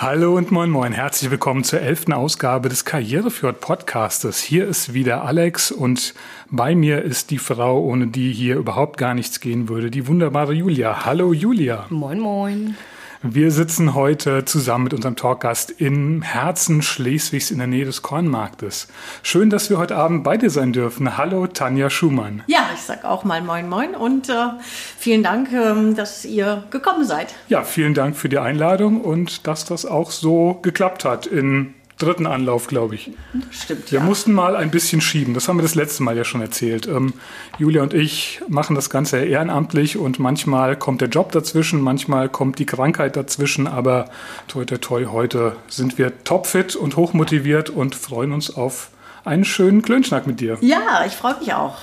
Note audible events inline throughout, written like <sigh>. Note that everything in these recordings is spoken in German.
Hallo und moin moin, herzlich willkommen zur elften Ausgabe des Karrierefjord Podcastes. Hier ist wieder Alex und bei mir ist die Frau, ohne die hier überhaupt gar nichts gehen würde, die wunderbare Julia. Hallo Julia. Moin moin. Wir sitzen heute zusammen mit unserem Talkgast im Herzen Schleswigs in der Nähe des Kornmarktes. Schön, dass wir heute Abend bei dir sein dürfen. Hallo Tanja Schumann. Ja, ich sag auch mal Moin Moin und äh, vielen Dank, ähm, dass ihr gekommen seid. Ja, vielen Dank für die Einladung und dass das auch so geklappt hat in dritten Anlauf, glaube ich. Das stimmt. Wir ja. mussten mal ein bisschen schieben. Das haben wir das letzte Mal ja schon erzählt. Ähm, Julia und ich machen das Ganze ehrenamtlich und manchmal kommt der Job dazwischen, manchmal kommt die Krankheit dazwischen. Aber toi, toi, toi, heute sind wir topfit und hochmotiviert und freuen uns auf einen schönen Klönschnack mit dir. Ja, ich freue mich auch.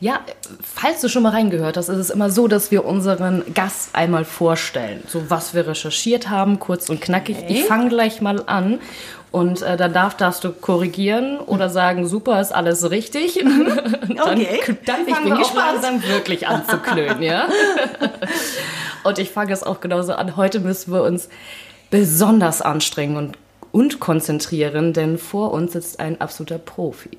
Ja, falls du schon mal reingehört hast, ist es immer so, dass wir unseren Gast einmal vorstellen. So was wir recherchiert haben, kurz und knackig. Okay. Ich fange gleich mal an. Und äh, dann darf, darfst du korrigieren oder sagen, super, ist alles richtig. <laughs> dann, Okay. dann Ich bin gespannt. langsam wirklich an zu klönen, ja? <laughs> und ich fange es auch genauso an. Heute müssen wir uns besonders anstrengen und, und konzentrieren, denn vor uns sitzt ein absoluter Profi.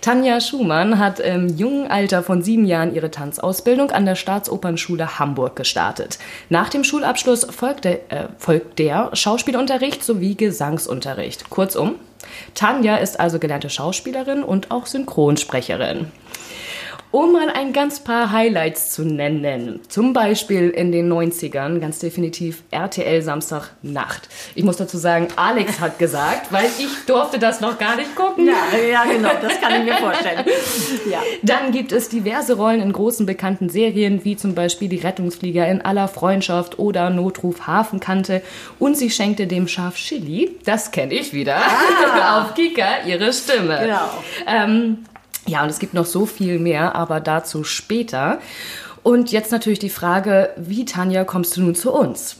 Tanja Schumann hat im jungen Alter von sieben Jahren ihre Tanzausbildung an der Staatsopernschule Hamburg gestartet. Nach dem Schulabschluss folgte, äh, folgt der Schauspielunterricht sowie Gesangsunterricht. Kurzum, Tanja ist also gelernte Schauspielerin und auch Synchronsprecherin. Um mal ein ganz paar Highlights zu nennen. Zum Beispiel in den 90ern, ganz definitiv RTL Samstagnacht. Ich muss dazu sagen, Alex hat gesagt, weil ich durfte das noch gar nicht gucken. Ja, ja, genau, das kann ich mir vorstellen. <laughs> Ja. Dann gibt es diverse Rollen in großen bekannten Serien, wie zum Beispiel Die Rettungsflieger in aller Freundschaft oder Notruf Hafenkante. Und sie schenkte dem Schaf Chili, das kenne ich wieder, <laughs> auf Kika ihre Stimme. Genau. Ähm, ja, und es gibt noch so viel mehr, aber dazu später. Und jetzt natürlich die Frage, wie Tanja kommst du nun zu uns?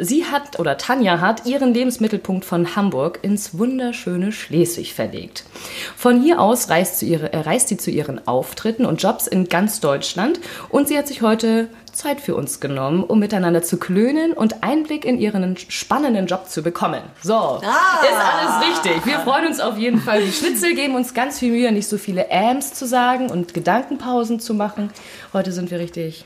Sie hat oder Tanja hat ihren Lebensmittelpunkt von Hamburg ins wunderschöne Schleswig verlegt. Von hier aus reist, ihre, äh, reist sie zu ihren Auftritten und Jobs in ganz Deutschland und sie hat sich heute Zeit für uns genommen, um miteinander zu klönen und Einblick in ihren spannenden Job zu bekommen. So, ist alles richtig. Wir freuen uns auf jeden Fall. Die Schnitzel geben uns ganz viel Mühe, nicht so viele Ams zu sagen und Gedankenpausen zu machen. Heute sind wir richtig.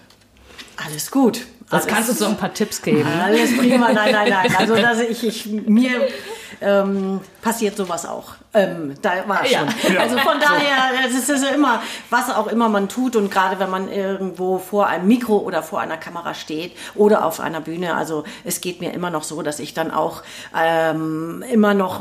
Alles gut. Das alles, kannst du so ein paar Tipps geben. Alles prima, nein, nein, nein. Also <laughs> dass ich, ich mir ähm, passiert sowas auch. Ähm, da war Ja. schon. Also von daher, das ist, das ist ja immer, was auch immer man tut und gerade wenn man irgendwo vor einem Mikro oder vor einer Kamera steht oder auf einer Bühne, also es geht mir immer noch so, dass ich dann auch ähm, immer noch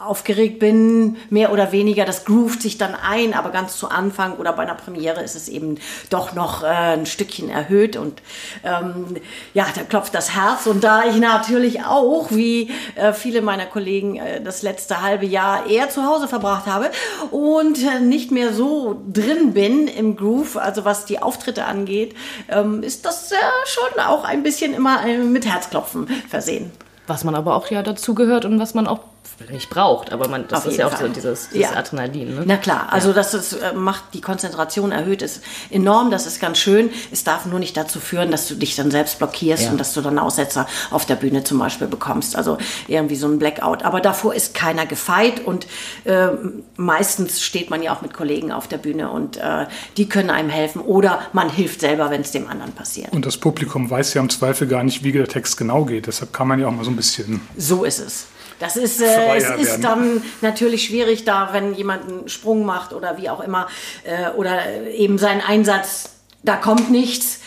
aufgeregt bin, mehr oder weniger. Das groovt sich dann ein, aber ganz zu Anfang oder bei einer Premiere ist es eben doch noch äh, ein Stückchen erhöht und ähm, ja, da klopft das Herz und da ich natürlich auch, wie äh, viele meiner Kollegen, äh, das letzte halbe Jahr eher zu Hause verbracht habe und äh, nicht mehr so drin bin im Groove, also was die Auftritte angeht, ähm, ist das äh, schon auch ein bisschen immer mit Herzklopfen versehen. Was man aber auch ja dazu gehört und was man auch nicht braucht. Aber man, das Auf ist ja auch Fall. so dieses, dieses Ja. Adrenalin. Ne? Na klar, also das ist, äh, macht die Konzentration erhöht ist enorm, das ist ganz schön. Es darf nur nicht dazu führen, dass du dich dann selbst blockierst Ja. und dass du dann Aussetzer auf der Bühne zum Beispiel bekommst. Also irgendwie so ein Blackout. Aber davor ist keiner gefeit und äh, meistens steht man ja auch mit Kollegen auf der Bühne und äh, die können einem helfen oder man hilft selber, wenn es dem anderen passiert. Und das Publikum weiß ja im Zweifel gar nicht, wie der Text genau geht. Deshalb kann man ja auch mal so ein bisschen. So ist es. Das ist, äh, es ist werden. dann natürlich schwierig, da wenn jemand einen Sprung macht oder wie auch immer, äh, oder eben seinen Einsatz, da kommt nichts,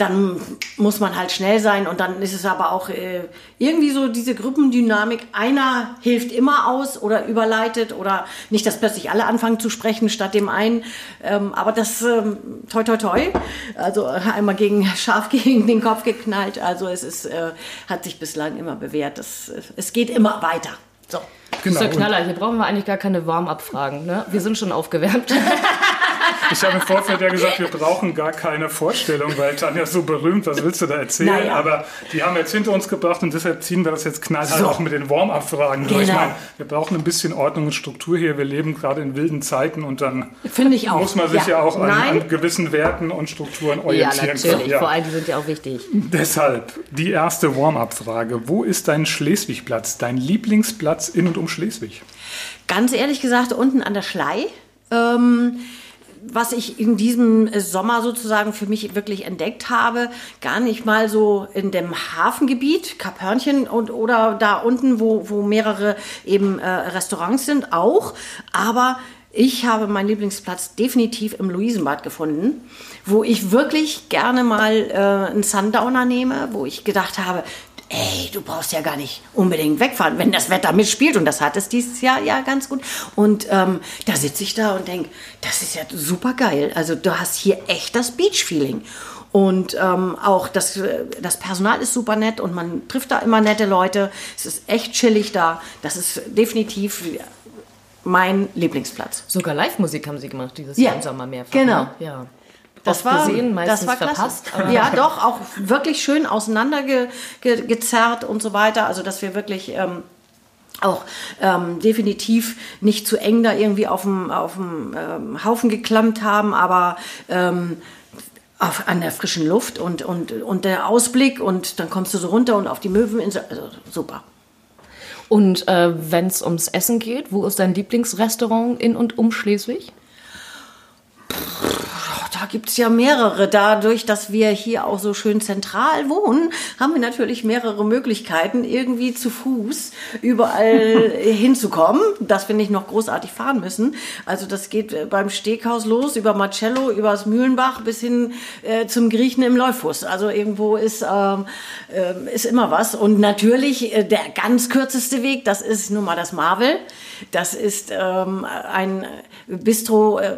dann muss man halt schnell sein und dann ist es aber auch äh, irgendwie so diese Gruppendynamik. Einer hilft immer aus oder überleitet oder nicht, dass plötzlich alle anfangen zu sprechen statt dem einen. Ähm, aber das ähm, toi toi toi. Also einmal gegen <laughs> scharf gegen den Kopf geknallt. Also es ist, äh, hat sich bislang immer bewährt. Das, es geht immer weiter. So. Genau. Das ist der Knaller. Hier brauchen wir eigentlich gar keine Warm-up-Fragen. Ne? Wir sind schon aufgewärmt. <laughs> <laughs> Ich habe im Vorfeld ja gesagt, wir brauchen gar keine Vorstellung, weil Tanja so berühmt, was willst du da erzählen? Naja. Aber die haben wir jetzt hinter uns gebracht und deshalb ziehen wir das jetzt knallhart so. auch mit den Warm-up-Fragen genau. durch. Ich meine, wir brauchen ein bisschen Ordnung und Struktur hier. Wir leben gerade in wilden Zeiten und dann muss man sich ja, ja auch an, an, gewissen Werten und Strukturen orientieren. Ja, natürlich. Ja. Vor allem, die sind ja auch wichtig. Deshalb die erste Warm-up-Frage. Wo ist dein Schleswig-Platz, dein Lieblingsplatz in und um Schleswig? Ganz ehrlich gesagt, unten an der Schlei. Ähm, was ich in diesem Sommer sozusagen für mich wirklich entdeckt habe, gar nicht mal so in dem Hafengebiet, Kaphörnchen und oder da unten, wo, wo mehrere eben äh, Restaurants sind, auch, aber ich habe meinen Lieblingsplatz definitiv im Luisenbad gefunden, wo ich wirklich gerne mal äh, einen Sundowner nehme, wo ich gedacht habe, ey, du brauchst ja gar nicht unbedingt wegfahren, wenn das Wetter mitspielt. Und das hat es dieses Jahr ja ganz gut. Und ähm, da sitze ich da und denke, das ist ja super geil. Also du hast hier echt das Beach-Feeling. Und ähm, auch das, äh, das Personal ist super nett und man trifft da immer nette Leute. Es ist echt chillig da. Das ist definitiv mein Lieblingsplatz. Sogar Live-Musik haben sie gemacht dieses ja, Jahr im Sommer mehrfach. Genau. Ne? Ja. Das war, gesehen, das war verpasst. ja, doch, auch wirklich schön auseinandergezerrt und so weiter. Also, dass wir wirklich ähm, auch ähm, definitiv nicht zu eng da irgendwie auf dem, ähm, Haufen geklammt haben, aber ähm, auf, an der frischen Luft und, und, und der Ausblick und dann kommst du so runter und auf die Möweninsel. Also, super. Und äh, wenn es ums Essen geht, wo ist dein Lieblingsrestaurant in und um Schleswig? Da gibt es ja mehrere. Dadurch, dass wir hier auch so schön zentral wohnen, haben wir natürlich mehrere Möglichkeiten, irgendwie zu Fuß überall <laughs> hinzukommen, dass wir nicht noch großartig fahren müssen. Also das geht äh, beim Steghaus los, über Marcello, übers Mühlenbach bis hin äh, zum Griechen im Läufus. Also irgendwo ist, ähm, äh, ist immer was. Und natürlich äh, der ganz kürzeste Weg, das ist nun mal das Marvel. Das ist ähm, ein Bistro, äh,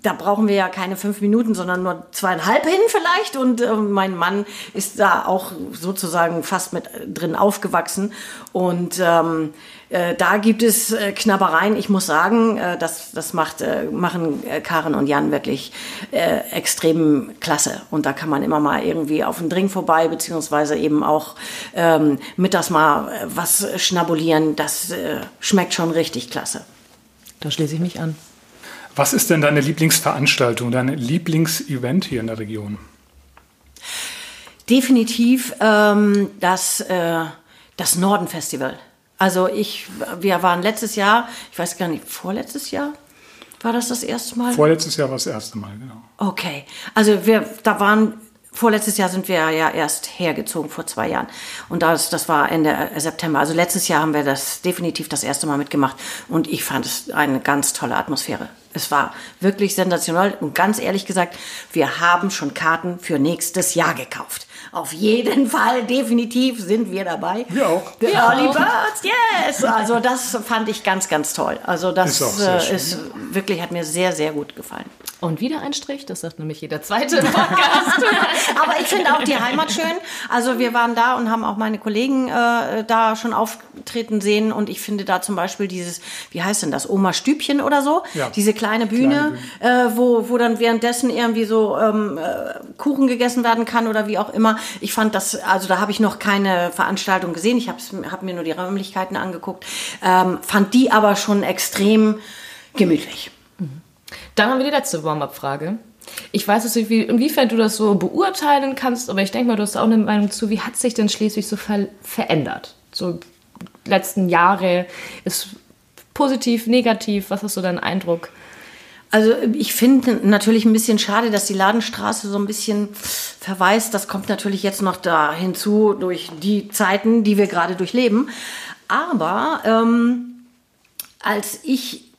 da brauchen wir ja keine fünf Minuten, sondern nur zweieinhalb hin vielleicht. Und äh, mein Mann ist da auch sozusagen fast mit drin aufgewachsen. Und ähm, äh, da gibt es äh, Knabbereien. Ich muss sagen, äh, das, das macht, äh, machen äh, Karen und Jan wirklich äh, extrem klasse. Und da kann man immer mal irgendwie auf den Drink vorbei, beziehungsweise eben auch ähm, mittags mal äh, was schnabulieren. Das äh, schmeckt schon richtig klasse. Da schließe ich mich an. Was ist denn deine Lieblingsveranstaltung, dein Lieblingsevent hier in der Region? Definitiv ähm, das, äh, das Norden-Festival. Also ich, wir waren letztes Jahr, ich weiß gar nicht, vorletztes Jahr war das das erste Mal? Vorletztes Jahr war das erste Mal, genau. Okay, also wir, da waren Vorletztes Jahr sind wir ja erst hergezogen, vor zwei Jahren. Und das, das war Ende September. Also letztes Jahr haben wir das definitiv das erste Mal mitgemacht. Und ich fand es eine ganz tolle Atmosphäre. Es war wirklich sensationell. Und ganz ehrlich gesagt, wir haben schon Karten für nächstes Jahr gekauft. Auf jeden Fall, definitiv sind wir dabei. Wir auch. The wir Early auch. Birds, yes! Also das fand ich ganz, ganz toll. Also das ist, äh, ist wirklich, hat mir sehr, sehr gut gefallen. Und wieder ein Strich, das sagt nämlich jeder zweite <laughs> Podcast. <laughs> Aber ich finde auch die Heimat schön. Also wir waren da und haben auch meine Kollegen äh, da schon auftreten sehen. Und ich finde da zum Beispiel dieses, wie heißt denn das, Oma Stübchen oder so? Ja. Diese kleine Bühne, kleine Bühne. Äh, wo, wo dann währenddessen irgendwie so ähm, äh, Kuchen gegessen werden kann oder wie auch immer. Ich fand das, also da habe ich noch keine Veranstaltung gesehen. Ich habe hab mir nur die Räumlichkeiten angeguckt. Ähm, fand die aber schon extrem gemütlich. Dann haben wir die letzte Warm-up-Frage. Ich weiß nicht, wie, inwiefern du das so beurteilen kannst, aber ich denke mal, du hast auch eine Meinung zu, wie hat sich denn Schleswig so ver verändert? So letzten Jahre ist positiv, negativ, was hast du deinen Eindruck? Also ich finde natürlich ein bisschen schade, dass die Ladenstraße so ein bisschen verweist. Das kommt natürlich jetzt noch da hinzu durch die Zeiten, die wir gerade durchleben. Aber ähm, als ich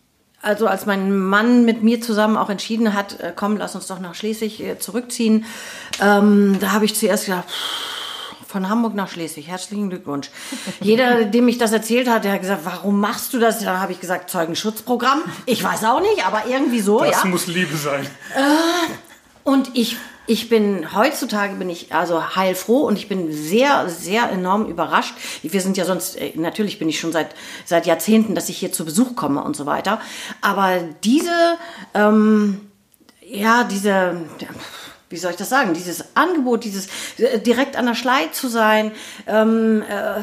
also als mein Mann mit mir zusammen auch entschieden hat, äh, komm, lass uns doch nach Schleswig äh, zurückziehen, ähm, da habe ich zuerst gedacht, von Hamburg nach Schleswig, herzlichen Glückwunsch. Jeder, dem ich das erzählt hat, der hat gesagt, warum machst du das? Dann habe ich gesagt, Zeugenschutzprogramm. Ich weiß auch nicht, aber irgendwie so, das ja. muss Liebe sein. Und ich, ich bin, heutzutage bin ich also heilfroh und ich bin sehr, sehr enorm überrascht. Wir sind ja sonst, äh, natürlich bin ich schon seit, seit Jahrzehnten, dass ich hier zu Besuch komme und so weiter. Aber diese, ähm, ja, diese, wie soll ich das sagen, dieses Angebot, dieses äh, direkt an der Schlei zu sein, ähm, äh,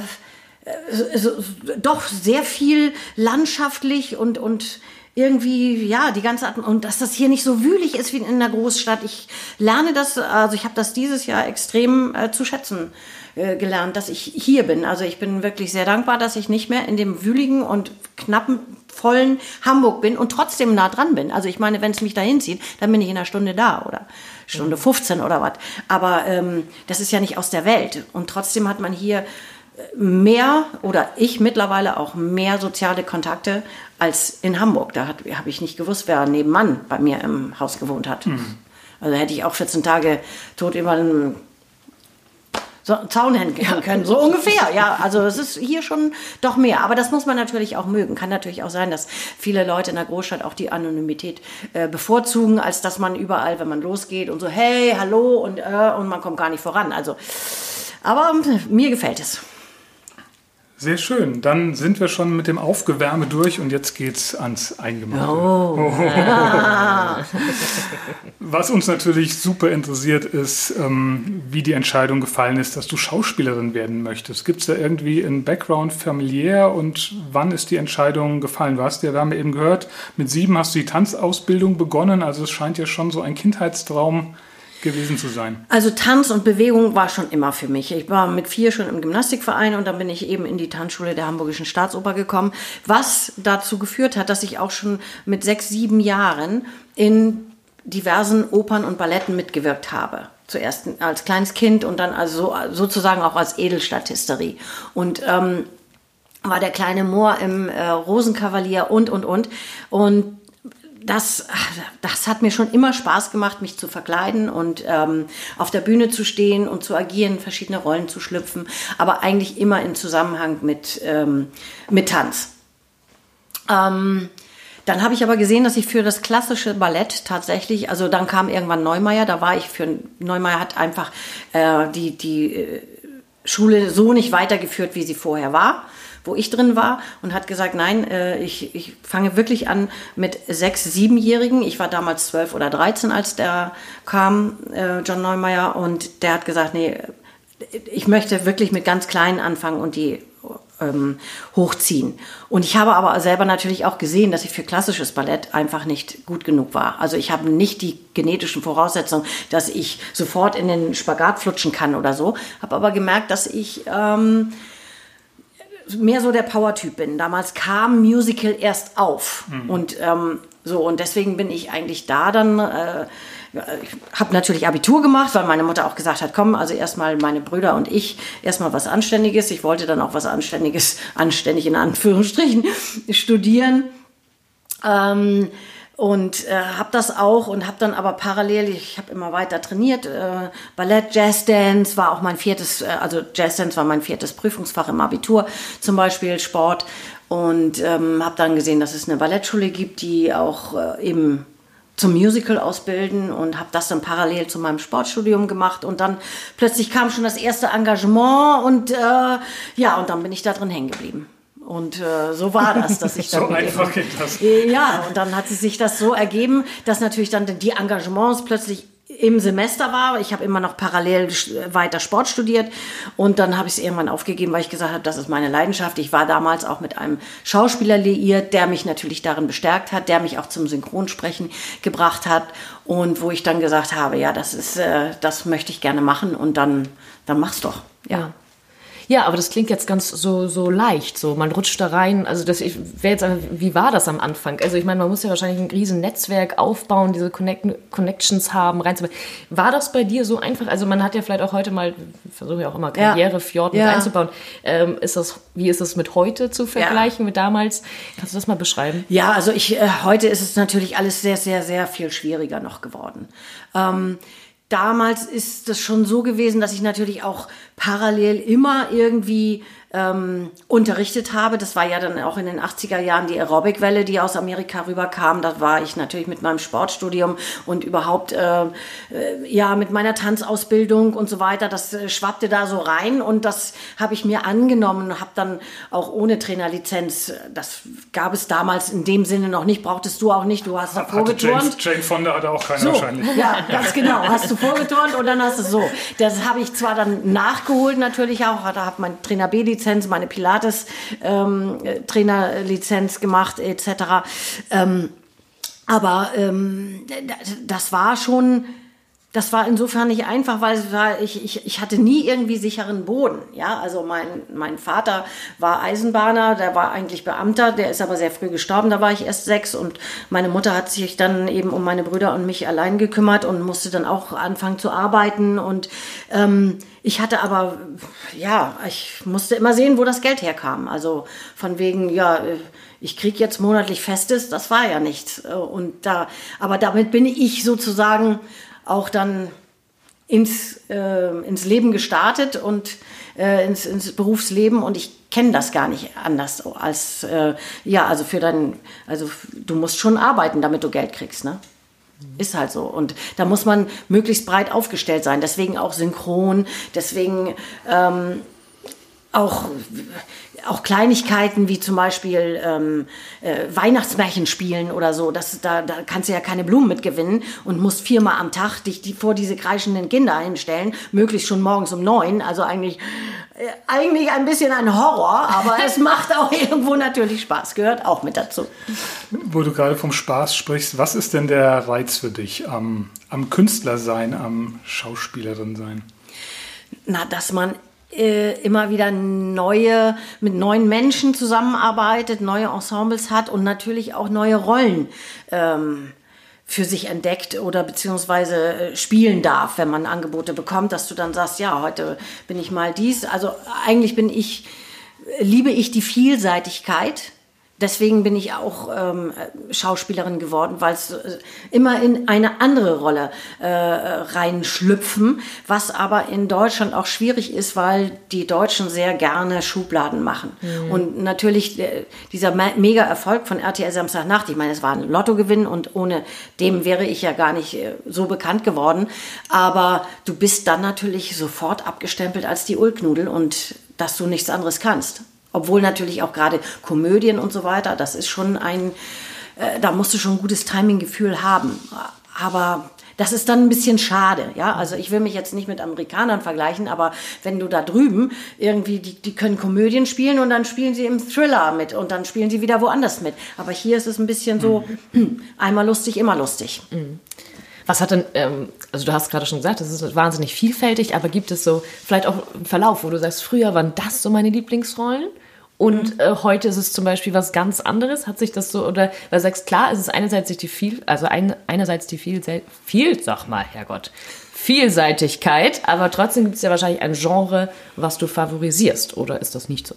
so, doch sehr viel landschaftlich und, und irgendwie, ja, die ganze Atmosphäre, und dass das hier nicht so wühlig ist wie in einer Großstadt. Ich lerne das, also ich habe das dieses Jahr extrem äh, zu schätzen äh, gelernt, dass ich hier bin. Also ich bin wirklich sehr dankbar, dass ich nicht mehr in dem wühligen und knappen, vollen Hamburg bin und trotzdem nah dran bin. Also ich meine, wenn es mich dahin zieht, dann bin ich in einer Stunde da oder Stunde 15 oder was. Aber ähm, das ist ja nicht aus der Welt. Und trotzdem hat man hier mehr oder ich mittlerweile auch mehr soziale Kontakte als in Hamburg. Da habe ich nicht gewusst, wer nebenan bei mir im Haus gewohnt hat. Mhm. Also hätte ich auch 14 Tage tot über einen Zaun hängen können, so ungefähr. Ja, also es ist hier schon doch mehr. Aber das muss man natürlich auch mögen. Kann natürlich auch sein, dass viele Leute in der Großstadt auch die Anonymität äh, bevorzugen, als dass man überall, wenn man losgeht und so, hey, hallo und, äh, und man kommt gar nicht voran. Also, aber mir gefällt es. Sehr schön. Dann sind wir schon mit dem Aufgewärme durch und jetzt geht's ans Eingemachte. Oh. oh. <laughs> Was uns natürlich super interessiert ist, ähm, wie die Entscheidung gefallen ist, dass du Schauspielerin werden möchtest. Gibt es da irgendwie einen Background familiär und wann ist die Entscheidung gefallen? Du hast ja, wir haben ja eben gehört, mit sieben hast du die Tanzausbildung begonnen. Also es scheint ja schon so ein Kindheitstraum gewesen zu sein? Also Tanz und Bewegung war schon immer für mich. Ich war mit vier schon im Gymnastikverein und dann bin ich eben in die Tanzschule der Hamburgischen Staatsoper gekommen, was dazu geführt hat, dass ich auch schon mit sechs, sieben Jahren in diversen Opern und Balletten mitgewirkt habe. Zuerst als kleines Kind und dann also sozusagen auch als Edelstatisterie. Und ähm, war der kleine Moor im äh, Rosenkavalier und, und, und. Und das, das hat mir schon immer Spaß gemacht, mich zu verkleiden und ähm, auf der Bühne zu stehen und zu agieren, verschiedene Rollen zu schlüpfen, aber eigentlich immer in Zusammenhang mit, ähm, mit Tanz. Ähm, dann habe ich aber gesehen, dass ich für das klassische Ballett tatsächlich, also dann kam irgendwann Neumeier, da war ich für, Neumeier hat einfach äh, die, die äh, Schule so nicht weitergeführt, wie sie vorher war wo ich drin war und hat gesagt, nein, äh, ich, ich fange wirklich an mit sechs, siebenjährigen. Ich war damals zwölf oder dreizehn, als der kam, äh, John Neumeier, und der hat gesagt, nee, ich möchte wirklich mit ganz kleinen anfangen und die ähm, hochziehen. Und ich habe aber selber natürlich auch gesehen, dass ich für klassisches Ballett einfach nicht gut genug war. Also ich habe nicht die genetischen Voraussetzungen, dass ich sofort in den Spagat flutschen kann oder so. Habe aber gemerkt, dass ich ähm, mehr so der Power-Typ bin. Damals kam Musical erst auf. Mhm. Und ähm, so, und deswegen bin ich eigentlich da dann. Äh, ich habe natürlich Abitur gemacht, weil meine Mutter auch gesagt hat, komm, also erstmal meine Brüder und ich, erstmal was Anständiges. Ich wollte dann auch was Anständiges, <laughs> anständig in Anführungsstrichen, <laughs> studieren. Ähm, und äh, habe das auch und habe dann aber parallel, ich habe immer weiter trainiert, äh, Ballett, Jazzdance war auch mein viertes, äh, also Jazzdance war mein viertes Prüfungsfach im Abitur, zum Beispiel Sport und ähm, habe dann gesehen, dass es eine Ballettschule gibt, die auch äh, eben zum Musical ausbilden und habe das dann parallel zu meinem Sportstudium gemacht und dann plötzlich kam schon das erste Engagement und äh, ja und dann bin ich da drin hängen geblieben. Und äh, so war das, dass ich <laughs> dann. so einfach geht das. Ja, und dann hat sich das so ergeben, dass natürlich dann die Engagements plötzlich im Semester war. Ich habe immer noch parallel weiter Sport studiert und dann habe ich es irgendwann aufgegeben, weil ich gesagt habe, das ist meine Leidenschaft. Ich war damals auch mit einem Schauspieler liiert, der mich natürlich darin bestärkt hat, der mich auch zum Synchronsprechen gebracht hat und wo ich dann gesagt habe, ja, das ist, äh, das möchte ich gerne machen und dann, dann mach's doch. Ja. Ja, aber das klingt jetzt ganz so, so leicht. So, man rutscht da rein. Also das ich jetzt, wie war das am Anfang? Also ich meine, man muss ja wahrscheinlich ein riesen Netzwerk aufbauen, diese Connect Connections haben, rein. War das bei dir so einfach? Also man hat ja vielleicht auch heute mal, versuche ja auch immer Karrierefjord ja. mit ja. einzubauen. Ähm, ist das, wie ist das mit heute zu vergleichen, ja. mit damals? Kannst du das mal beschreiben? Ja, also ich, äh, heute ist es natürlich alles sehr, sehr, sehr viel schwieriger noch geworden. Ähm, damals ist es schon so gewesen, dass ich natürlich auch parallel immer irgendwie ähm, unterrichtet habe. Das war ja dann auch in den 80er Jahren die Aerobic-Welle, die aus Amerika rüberkam. Da war ich natürlich mit meinem Sportstudium und überhaupt äh, äh, ja mit meiner Tanzausbildung und so weiter. Das äh, schwappte da so rein und das habe ich mir angenommen und habe dann auch ohne Trainerlizenz, das gab es damals in dem Sinne noch nicht, brauchtest du auch nicht. Du hast da vorgeturnt. Jane, Jane Fonda hatte auch keine so, wahrscheinlich. Ja, ganz genau. Hast du vorgeturnt und dann hast du so. Das habe ich zwar dann nachgeholt natürlich auch, da habe mein Trainer B Lizenz, meine Pilates ähm, Trainerlizenz gemacht etc. Ähm, aber ähm, das war schon das war insofern nicht einfach, weil war, ich, ich, ich hatte nie irgendwie sicheren Boden. Ja, also mein, mein Vater war Eisenbahner, der war eigentlich Beamter, der ist aber sehr früh gestorben, da war ich erst sechs und meine Mutter hat sich dann eben um meine Brüder und mich allein gekümmert und musste dann auch anfangen zu arbeiten und ähm, ich hatte aber, ja, ich musste immer sehen, wo das Geld herkam. Also von wegen, ja, ich krieg jetzt monatlich Festes, das war ja nichts. Und da, aber damit bin ich sozusagen auch dann ins, äh, ins Leben gestartet und äh, ins, ins Berufsleben und ich kenne das gar nicht anders als äh, ja also für dein also du musst schon arbeiten damit du Geld kriegst ne ist halt so. Und da muss man möglichst breit aufgestellt sein. Deswegen auch synchron, deswegen ähm, auch auch Kleinigkeiten wie zum Beispiel ähm, äh, Weihnachtsmärchen spielen oder so, das, da, da kannst du ja keine Blumen mitgewinnen und musst viermal am Tag dich die, vor diese kreischenden Kinder hinstellen, möglichst schon morgens um neun. Also eigentlich, äh, eigentlich ein bisschen ein Horror, aber es <laughs> macht auch irgendwo natürlich Spaß, gehört auch mit dazu. Wo du gerade vom Spaß sprichst, was ist denn der Reiz für dich am, am Künstler sein, am Schauspielerin sein? Na, dass man äh, immer wieder neue, mit neuen Menschen zusammenarbeitet, neue Ensembles hat und natürlich auch neue Rollen ähm, für sich entdeckt oder beziehungsweise äh, spielen darf, wenn man Angebote bekommt, dass du dann sagst, ja, heute bin ich mal dies. Also eigentlich bin ich, liebe ich die Vielseitigkeit deswegen bin ich auch ähm, Schauspielerin geworden, weil es äh, immer in eine andere Rolle äh, reinschlüpfen, was aber in Deutschland auch schwierig ist, weil die Deutschen sehr gerne Schubladen machen. Mhm. Und natürlich äh, dieser mega Erfolg von RTL Samstagnacht, ich meine, es war ein Lottogewinn und ohne dem wäre ich ja gar nicht äh, so bekannt geworden, aber du bist dann natürlich sofort abgestempelt als die Ulknudel und dass du nichts anderes kannst. Obwohl natürlich auch gerade Komödien und so weiter, das ist schon ein, äh, da musst du schon ein gutes Timinggefühl haben. Aber das ist dann ein bisschen schade, ja. Also ich will mich jetzt nicht mit Amerikanern vergleichen, aber wenn du da drüben irgendwie, die, die können Komödien spielen und dann spielen sie im Thriller mit und dann spielen sie wieder woanders mit. Aber hier ist es ein bisschen so, mhm. <clears throat> einmal lustig, immer lustig. Mhm. Was hat denn, ähm, also du hast gerade schon gesagt, das ist wahnsinnig vielfältig, aber gibt es so vielleicht auch einen Verlauf, wo du sagst, früher waren das so meine Lieblingsrollen? Und mhm. äh, heute ist es zum Beispiel was ganz anderes. Hat sich das so, oder weil du sagst, klar, es ist einerseits die viel, also ein, einerseits die viel, viel, sag mal, Herrgott, Vielseitigkeit, aber trotzdem gibt es ja wahrscheinlich ein Genre, was du favorisierst, oder ist das nicht so?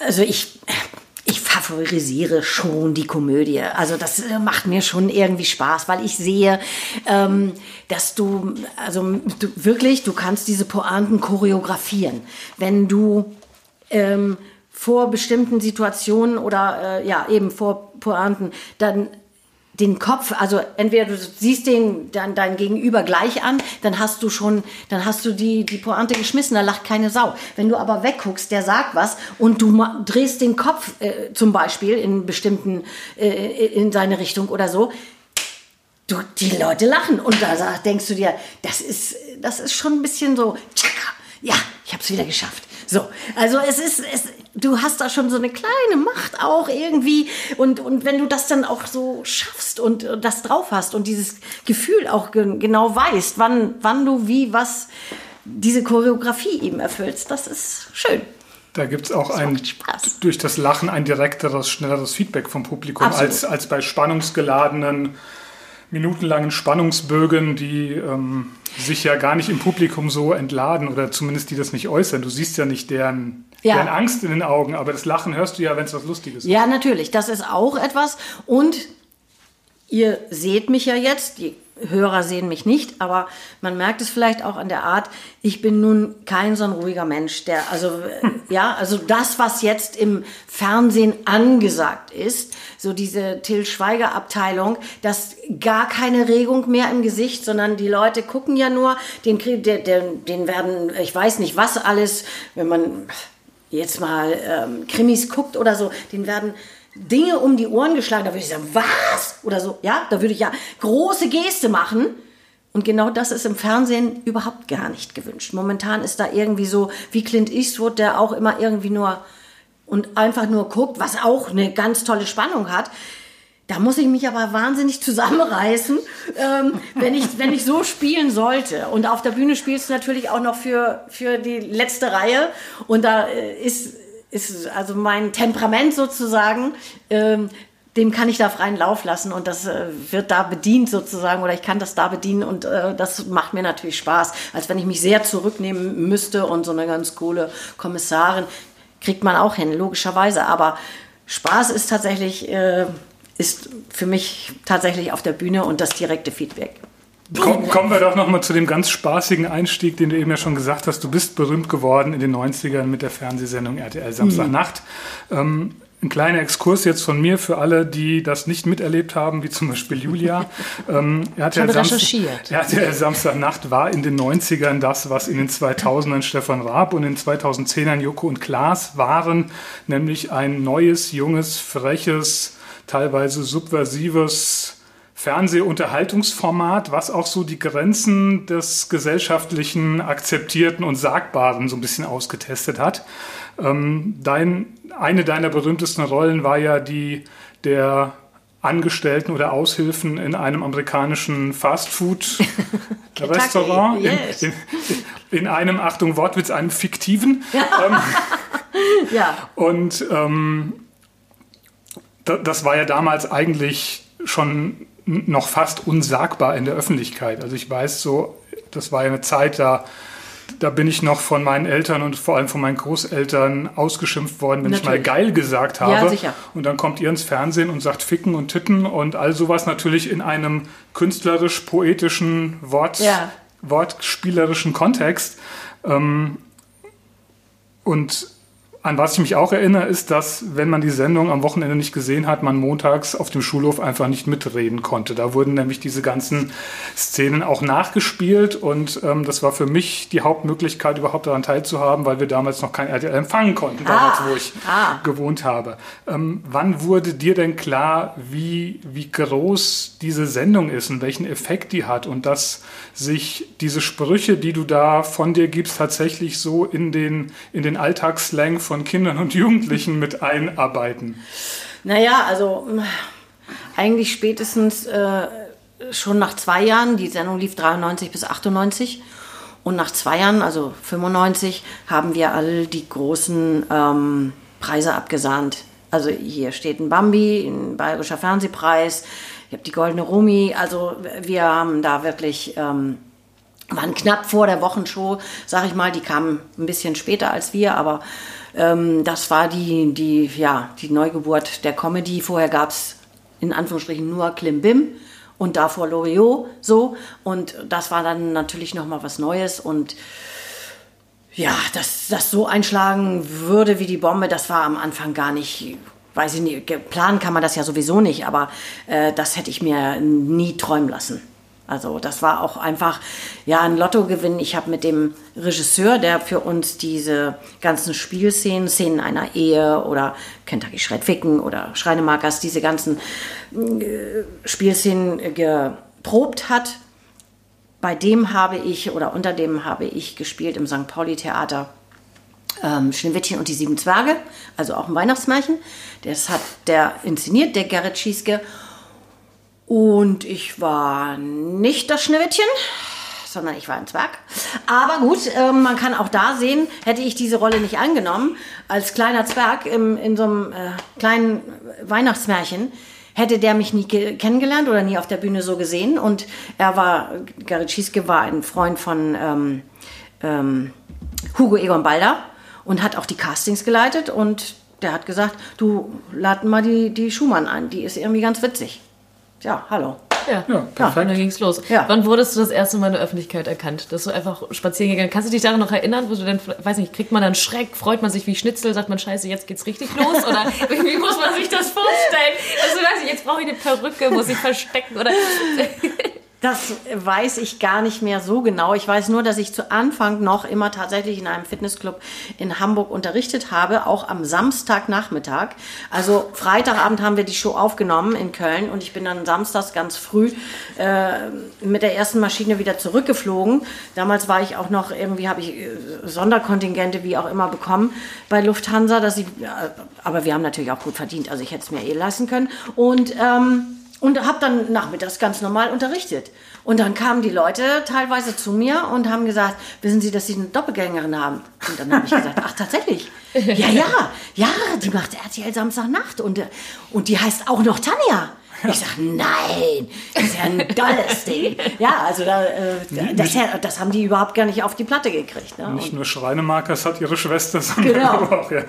Also ich, ich favorisiere schon die Komödie. Also das äh, macht mir schon irgendwie Spaß, weil ich sehe, ähm, dass du, also du, wirklich, du kannst diese Pointen choreografieren. Wenn du ähm, vor bestimmten Situationen oder äh, ja eben vor Pointen dann den Kopf, also entweder du siehst den dann dein Gegenüber gleich an, dann hast du schon, dann hast du die die Pointe geschmissen, da lacht keine Sau. Wenn du aber wegguckst, der sagt was und du drehst den Kopf äh, zum Beispiel in bestimmten äh, in seine Richtung oder so, du die Leute lachen und da denkst du dir, das ist das ist schon ein bisschen so, ja, ich habe es wieder geschafft. So, also es ist, es, du hast da schon so eine kleine Macht auch irgendwie und, und wenn du das dann auch so schaffst und das drauf hast und dieses Gefühl auch genau weißt, wann, wann du wie was diese Choreografie eben erfüllst. Das ist schön. Da gibt es auch ein, durch das Lachen ein direkteres, schnelleres Feedback vom Publikum als, als bei spannungsgeladenen, minutenlangen Spannungsbögen, die ähm, sich ja gar nicht im Publikum so entladen oder zumindest die das nicht äußern. Du siehst ja nicht deren, ja. deren Angst in den Augen, aber das Lachen hörst du ja, wenn es was Lustiges ist. Ja, natürlich. Das ist auch etwas. Und ihr seht mich ja jetzt, die Hörer sehen mich nicht, aber man merkt es vielleicht auch an der Art, ich bin nun kein so ein ruhiger Mensch, der, also, ja, also das, was jetzt im Fernsehen angesagt ist, so diese Till Schweiger Abteilung, das gar keine Regung mehr im Gesicht, sondern die Leute gucken ja nur, den, den, den werden, ich weiß nicht was alles, wenn man jetzt mal ähm, Krimis guckt oder so, den werden Dinge um die Ohren geschlagen, da würde ich sagen, was? Oder so, ja, da würde ich ja große Geste machen. Und genau das ist im Fernsehen überhaupt gar nicht gewünscht. Momentan ist da irgendwie so wie Clint Eastwood, der auch immer irgendwie nur und einfach nur guckt, was auch eine ganz tolle Spannung hat. Da muss ich mich aber wahnsinnig zusammenreißen, <laughs> ähm, wenn, ich, wenn ich so spielen sollte. Und auf der Bühne spielst du natürlich auch noch für, für die letzte Reihe. Und da äh, ist ist also mein Temperament sozusagen, ähm, dem kann ich da freien Lauf lassen und das äh, wird da bedient sozusagen oder ich kann das da bedienen und äh, das macht mir natürlich Spaß, als wenn ich mich sehr zurücknehmen müsste und so eine ganz coole Kommissarin kriegt man auch hin, logischerweise, aber Spaß ist tatsächlich, äh, ist für mich tatsächlich auf der Bühne und das direkte Feedback. Komm, kommen wir doch nochmal zu dem ganz spaßigen Einstieg, den du eben ja schon gesagt hast. Du bist berühmt geworden in den 90ern mit der Fernsehsendung RTL Samstagnacht. Mhm. Ähm, ein kleiner Exkurs jetzt von mir für alle, die das nicht miterlebt haben, wie zum Beispiel Julia. <laughs> Ähm, RTL, Samstag, RTL Samstagnacht war in den 90ern das, was in den 2000ern Stefan Raab und in den 2010ern Joko und Klaas waren, nämlich ein neues, junges, freches, teilweise subversives, Fernsehunterhaltungsformat, was auch so die Grenzen des gesellschaftlichen, akzeptierten und sagbaren so ein bisschen ausgetestet hat. Ähm, dein, eine deiner berühmtesten Rollen war ja die der Angestellten oder Aushilfen in einem amerikanischen Fastfood-Restaurant. <laughs> yes. in, in, in, einem, Achtung, Wortwitz, einem fiktiven. <laughs> ähm, ja. Und ähm, das war ja damals eigentlich schon noch fast unsagbar in der Öffentlichkeit. Also ich weiß so, das war ja eine Zeit, da, da bin ich noch von meinen Eltern und vor allem von meinen Großeltern ausgeschimpft worden, wenn natürlich. ich mal geil gesagt habe. Ja, sicher. Und dann kommt ihr ins Fernsehen und sagt Ficken und Titten und all sowas natürlich in einem künstlerisch-poetischen, Wort, ja. wortspielerischen Kontext. Ähm, und an was ich mich auch erinnere, ist, dass, wenn man die Sendung am Wochenende nicht gesehen hat, man montags auf dem Schulhof einfach nicht mitreden konnte. Da wurden nämlich diese ganzen Szenen auch nachgespielt und ähm, das war für mich die Hauptmöglichkeit, überhaupt daran teilzuhaben, weil wir damals noch kein RTL empfangen konnten, damals, ah, wo ich ah. gewohnt habe. Ähm, wann wurde dir denn klar, wie, wie groß diese Sendung ist und welchen Effekt die hat und dass sich diese Sprüche, die du da von dir gibst, tatsächlich so in den, in den Alltagsslang von Kindern und Jugendlichen mit einarbeiten? Naja, also eigentlich spätestens äh, schon nach zwei Jahren, die Sendung lief 93 bis 98 und nach zwei Jahren, also 95, haben wir all die großen ähm, Preise abgesahnt. Also hier steht ein Bambi, ein bayerischer Fernsehpreis, ich habe die Goldene Rumi. Also wir haben da wirklich, ähm, waren knapp vor der Wochenshow, sag ich mal. Die kamen ein bisschen später als wir, aber ähm, das war die, die, ja, die Neugeburt der Comedy. Vorher gab es in Anführungsstrichen nur Klimbim und davor Loriot so. Und das war dann natürlich nochmal was Neues und ja, dass das so einschlagen würde wie die Bombe, das war am Anfang gar nicht weiß ich nicht, planen kann man das ja sowieso nicht, aber äh, das hätte ich mir nie träumen lassen. Also das war auch einfach ja ein Lottogewinn. Ich habe mit dem Regisseur, der für uns diese ganzen Spielszenen, Szenen einer Ehe oder Kentucky Schreit Ficken oder Schreinemarkers, diese ganzen äh, Spielszenen geprobt hat. Bei dem habe ich oder unter dem habe ich gespielt im St. Pauli Theater ähm, Schneewittchen und die sieben Zwerge, also auch ein Weihnachtsmärchen. Das hat der inszeniert, der Gerrit Schieske. Und ich war nicht das Schneewittchen, sondern ich war ein Zwerg. Aber gut, äh, man kann auch da sehen, hätte ich diese Rolle nicht angenommen, als kleiner Zwerg im, in so einem äh, kleinen Weihnachtsmärchen, hätte der mich nie kennengelernt oder nie auf der Bühne so gesehen. Und er war, Gerrit Schieske war ein Freund von ähm, ähm, Hugo Egon Balder und hat auch die Castings geleitet und der hat gesagt, du lad mal die, die Schumann an, die ist irgendwie ganz witzig. Ja, hallo. Ja, ja perfekt. Und dann ging es los. Ja. Wann wurdest du das erste Mal in der Öffentlichkeit erkannt? Dass du einfach spazieren gegangen Kannst du dich daran noch erinnern, wo du dann, weiß nicht, kriegt man dann Schreck, freut man sich wie Schnitzel, sagt man, scheiße, jetzt geht's richtig los? Oder <laughs> wie muss man sich das vorstellen? Also, weiß ich, jetzt brauche ich eine Perücke, muss ich verstecken oder... <laughs> Das weiß ich gar nicht mehr so genau. Ich weiß nur, dass ich zu Anfang noch immer tatsächlich in einem Fitnessclub in Hamburg unterrichtet habe, auch am Samstagnachmittag. Also Freitagabend haben wir die Show aufgenommen in Köln und ich bin dann samstags ganz früh äh, mit der ersten Maschine wieder zurückgeflogen. Damals war ich auch noch irgendwie, habe ich äh, Sonderkontingente wie auch immer bekommen bei Lufthansa, dass ich, äh, aber wir haben natürlich auch gut verdient, also ich hätte es mir eh lassen können. Und ähm, und habe dann nachmittags ganz normal unterrichtet. Und dann kamen die Leute teilweise zu mir und haben gesagt, wissen Sie, dass Sie eine Doppelgängerin haben? Und dann habe ich gesagt, ach tatsächlich? Ja, ja, ja, die macht RTL Samstagnacht und, und die heißt auch noch Tanja. Ich sage, nein, das ist ja ein tolles Ding. Ja, also da, äh, das, das, haben die überhaupt gar nicht auf die Platte gekriegt. Ne? Nicht nur Schreinemarkers hat ihre Schwester, sondern genau. auch, ja.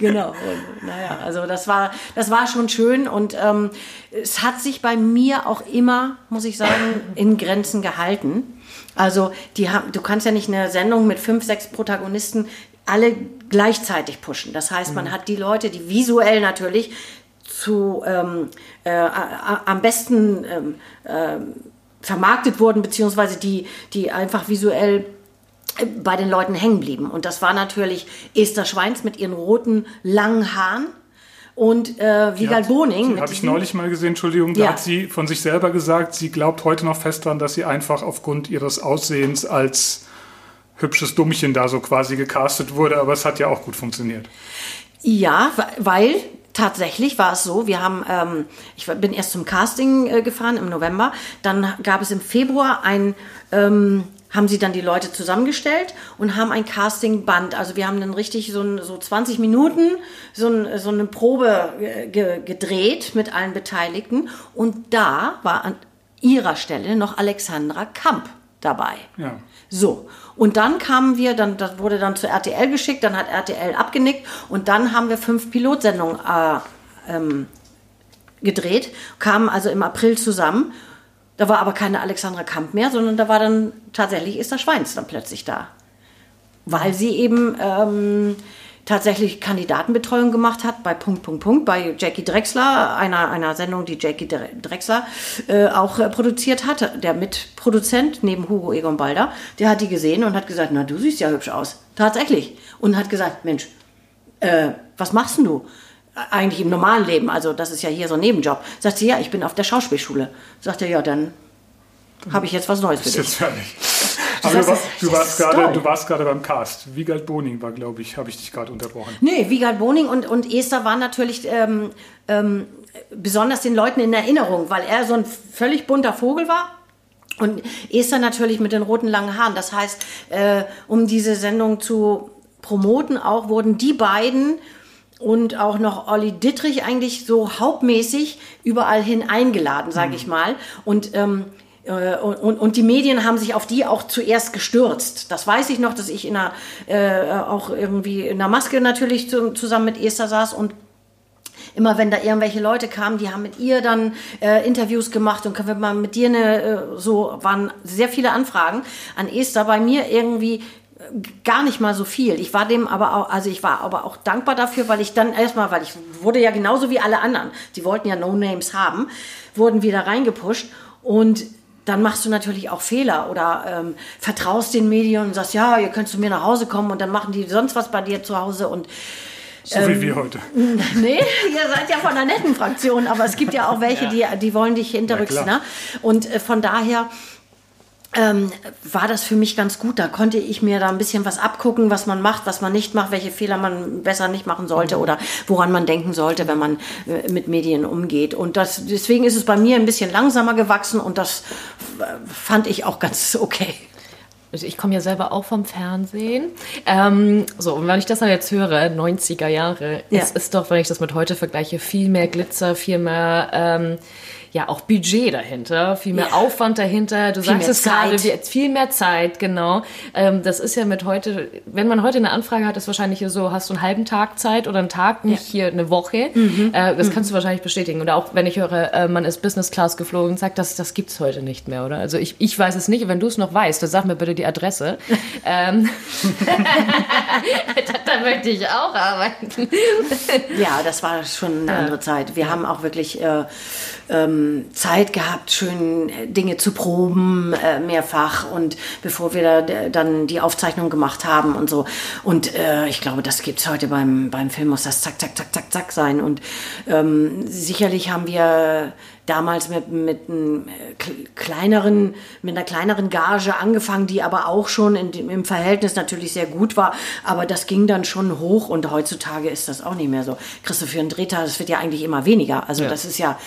Genau, und, naja, also das war, das war schon schön und ähm, es hat sich bei mir auch immer, muss ich sagen, in Grenzen gehalten. Also die haben, du kannst ja nicht eine Sendung mit fünf, sechs Protagonisten alle gleichzeitig pushen. Das heißt, man mhm. hat die Leute, die visuell natürlich zu ähm, äh, am besten ähm, äh, vermarktet wurden, beziehungsweise die, die einfach visuell äh, bei den Leuten hängen blieben. Und das war natürlich Esther Schweins mit ihren roten, langen Haaren und äh, Wiegald Boning. Habe ich neulich mal gesehen, Entschuldigung, da ja. hat sie von sich selber gesagt, sie glaubt heute noch fest daran, dass sie einfach aufgrund ihres Aussehens als hübsches Dummchen da so quasi gecastet wurde, aber es hat ja auch gut funktioniert. Ja, weil tatsächlich war es so, wir haben, ähm, ich bin erst zum Casting äh, gefahren im November, dann gab es im Februar ein, ähm, haben sie dann die Leute zusammengestellt und haben ein Castingband, also wir haben dann richtig so, ein, so 20 Minuten so, ein, so eine Probe äh, ge gedreht mit allen Beteiligten und da war an ihrer Stelle noch Alexandra Kamp dabei. Ja. So. Und dann kamen wir, dann, das wurde dann zu RTL geschickt, dann hat RTL abgenickt und dann haben wir fünf Pilotsendungen äh, ähm, gedreht, kamen also im April zusammen. Da war aber keine Alexandra Kamp mehr, sondern da war dann tatsächlich Esther Schweins dann plötzlich da. Weil sie eben ähm, tatsächlich Kandidatenbetreuung gemacht hat bei Punkt, Punkt, Punkt, bei Jackie Drexler, einer, einer Sendung, die Jackie Drexler äh, auch äh, produziert hat. Der Mitproduzent neben Hugo Egon Balder, der hat die gesehen und hat gesagt, na, du siehst ja hübsch aus. Tatsächlich. Und hat gesagt, Mensch, äh, was machst denn du? Eigentlich im normalen Leben, also das ist ja hier so ein Nebenjob. Sagt sie, ja, ich bin auf der Schauspielschule. Sagt er, ja, dann habe ich jetzt was Neues für dich. Ist jetzt fertig. Du, du, warst gerade, du warst gerade beim Cast. Wiegald Boning war, glaube ich, habe ich dich gerade unterbrochen. Nee, Wiegald Boning und, und Esther waren natürlich ähm, ähm, besonders den Leuten in Erinnerung, weil er so ein völlig bunter Vogel war. Und Esther natürlich mit den roten langen Haaren. Das heißt, äh, um diese Sendung zu promoten, auch wurden die beiden und auch noch Olli Dittrich eigentlich so hauptmäßig überall hin eingeladen, sage mhm. ich mal. Und ähm, äh, und, und, und, die Medien haben sich auf die auch zuerst gestürzt. Das weiß ich noch, dass ich in einer, äh, auch irgendwie in einer Maske natürlich zu, zusammen mit Esther saß und immer wenn da irgendwelche Leute kamen, die haben mit ihr dann äh, Interviews gemacht und können wir mal mit dir eine, äh, so waren sehr viele Anfragen an Esther. Bei mir irgendwie äh, gar nicht mal so viel. Ich war dem aber auch, also ich war aber auch dankbar dafür, weil ich dann erstmal, weil ich wurde ja genauso wie alle anderen, die wollten ja No Names haben, wurden wieder reingepusht und dann machst du natürlich auch Fehler oder ähm, vertraust den Medien und sagst, ja, ihr könnt zu mir nach Hause kommen und dann machen die sonst was bei dir zu Hause und so ähm, wie wir heute. <laughs> Nee, ihr seid ja von einer netten Fraktion, aber es gibt ja auch <laughs> welche, ja. die, die wollen dich hinterrücks. Ne? Und äh, von daher ähm, war das für mich ganz gut. Da konnte ich mir da ein bisschen was abgucken, was man macht, was man nicht macht, welche Fehler man besser nicht machen sollte oder woran man denken sollte, wenn man äh, mit Medien umgeht. Und das, deswegen ist es bei mir ein bisschen langsamer gewachsen und das äh, fand ich auch ganz <laughs> okay. also ich komme ja selber auch vom Fernsehen. Ähm, so, und wenn ich das dann jetzt höre, 90er Jahre, Ja. es ist doch, wenn ich das mit heute vergleiche, viel mehr Glitzer, viel mehr, ähm, ja, auch Budget dahinter, viel mehr Ja. Aufwand dahinter. Du sagst mehr es gerade, viel mehr Zeit, genau. Ähm, das ist ja mit heute, wenn man heute eine Anfrage hat, ist wahrscheinlich so, hast du einen halben Tag Zeit oder einen Tag, nicht hier eine Woche. Mhm. Äh, das kannst du wahrscheinlich bestätigen. Oder auch wenn ich höre, äh, man ist Business Class geflogen, sagt, das, das gibt's heute nicht mehr, oder? Also ich, ich weiß es nicht. Wenn du es noch weißt, dann sag mir bitte die Adresse. <laughs> ähm, <laughs> da möchte ich auch arbeiten. Ja, das war schon eine andere Zeit. Wir haben auch wirklich äh, ähm, Zeit gehabt, schön äh, Dinge zu proben, äh, mehrfach und bevor wir da, dann die Aufzeichnung gemacht haben und so. Und äh, ich glaube, das gibt's heute beim, beim Film, muss das zack, zack, zack, zack, zack sein. Und ähm, sicherlich haben wir damals mit, mit einem äh, kle- kleineren, mit einer kleineren Gage angefangen, die aber auch schon in, im Verhältnis natürlich sehr gut war. Aber das ging dann schon hoch und heutzutage ist das auch nicht mehr so. Du für einen Drehtag, das wird ja eigentlich immer weniger. Also das ist ja,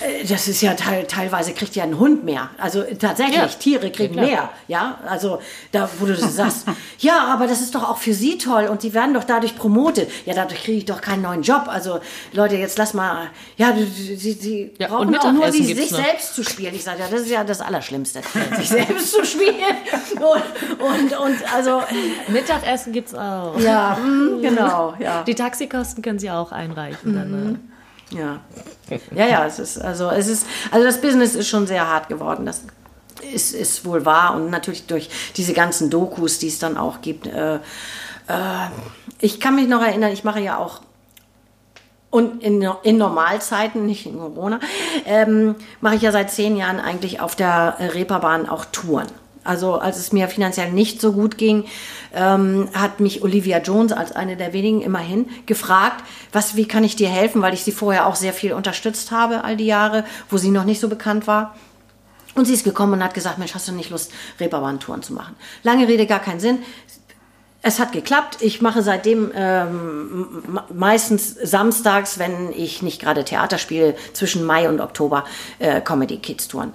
äh, das ist ja teil, teilweise kriegt ja ein Hund mehr. Also tatsächlich, Ja. Tiere kriegen Ja, mehr. Ja, also da, wo du sagst, <laughs> ja, aber das ist doch auch für sie toll und die werden doch dadurch promotet. Ja, dadurch kriege ich doch keinen neuen Job. Also Leute, jetzt lass mal, ja, sie, sie Ja, brauchen auch nur sie, sich noch. selbst zu spielen. Ich sage ja, das ist ja das Allerschlimmste, sich selbst zu spielen. Und, und, und also, Mittagessen gibt's auch. ja, genau, ja. Die Taxikosten können Sie auch einreichen. Dann, Mhm. äh. Ja. Ja, ja, es ist, also, es ist, also das Business ist schon sehr hart geworden. Das ist, ist wohl wahr. Und natürlich durch diese ganzen Dokus, die es dann auch gibt. Äh, äh, ich kann mich noch erinnern, ich mache ja auch und in, in Normalzeiten, nicht in Corona, ähm, mache ich ja seit zehn Jahren eigentlich auf der Reeperbahn auch Touren. Also als es mir finanziell nicht so gut ging, ähm, hat mich Olivia Jones als eine der wenigen immerhin gefragt, was, wie kann ich dir helfen, weil ich sie vorher auch sehr viel unterstützt habe, all die Jahre, wo sie noch nicht so bekannt war. Und sie ist gekommen und hat gesagt, Mensch, hast du nicht Lust, Reeperbahn-Touren zu machen? Lange Rede, gar keinen Sinn. Es hat geklappt. Ich mache seitdem ähm, meistens samstags, wenn ich nicht gerade Theater spiele, zwischen Mai und Oktober äh, Comedy Kids Touren.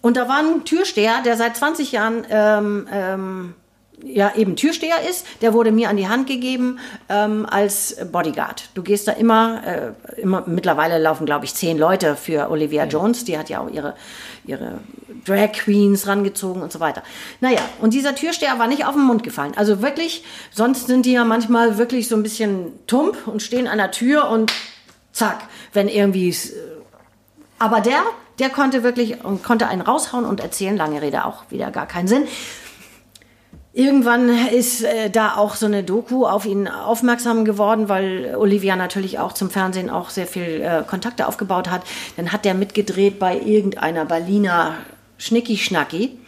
Und da war ein Türsteher, der seit 20 Jahren ähm, ähm, ja eben Türsteher ist. Der wurde mir an die Hand gegeben ähm, als Bodyguard. Du gehst da immer, äh, immer mittlerweile laufen glaube ich zehn Leute für Olivia Jones. Die hat ja auch ihre ihre Drag Queens rangezogen und so weiter. Naja, und dieser Türsteher war nicht auf den Mund gefallen. Also wirklich, sonst sind die ja manchmal wirklich so ein bisschen tump und stehen an der Tür und zack, wenn irgendwie es, aber der, der konnte wirklich und konnte einen raushauen und erzählen, lange Rede auch wieder gar keinen Sinn. Irgendwann ist äh, da auch so eine Doku auf ihn aufmerksam geworden, weil Olivia natürlich auch zum Fernsehen auch sehr viel äh, Kontakte aufgebaut hat. Dann hat der mitgedreht bei irgendeiner Berliner Schnicki-Schnacki.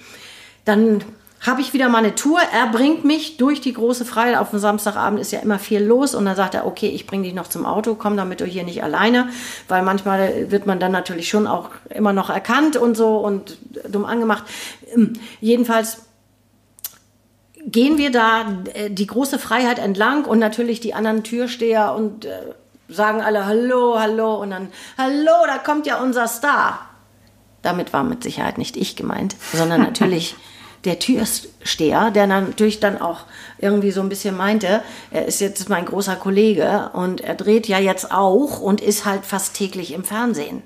Dann habe ich wieder mal eine Tour. Er bringt mich durch die große Freiheit. Auf dem Samstagabend ist ja immer viel los. Und dann sagt er, okay, ich bringe dich noch zum Auto, komm damit du hier nicht alleine. Weil manchmal wird man dann natürlich schon auch immer noch erkannt und so und dumm angemacht. Ähm, Jedenfalls gehen wir da äh, die große Freiheit entlang und natürlich die anderen Türsteher und äh, sagen alle Hallo, Hallo und dann Hallo, da kommt ja unser Star. Damit war mit Sicherheit nicht ich gemeint, sondern <laughs> natürlich der Türsteher, der natürlich dann auch irgendwie so ein bisschen meinte, er ist jetzt mein großer Kollege und er dreht ja jetzt auch und ist halt fast täglich im Fernsehen.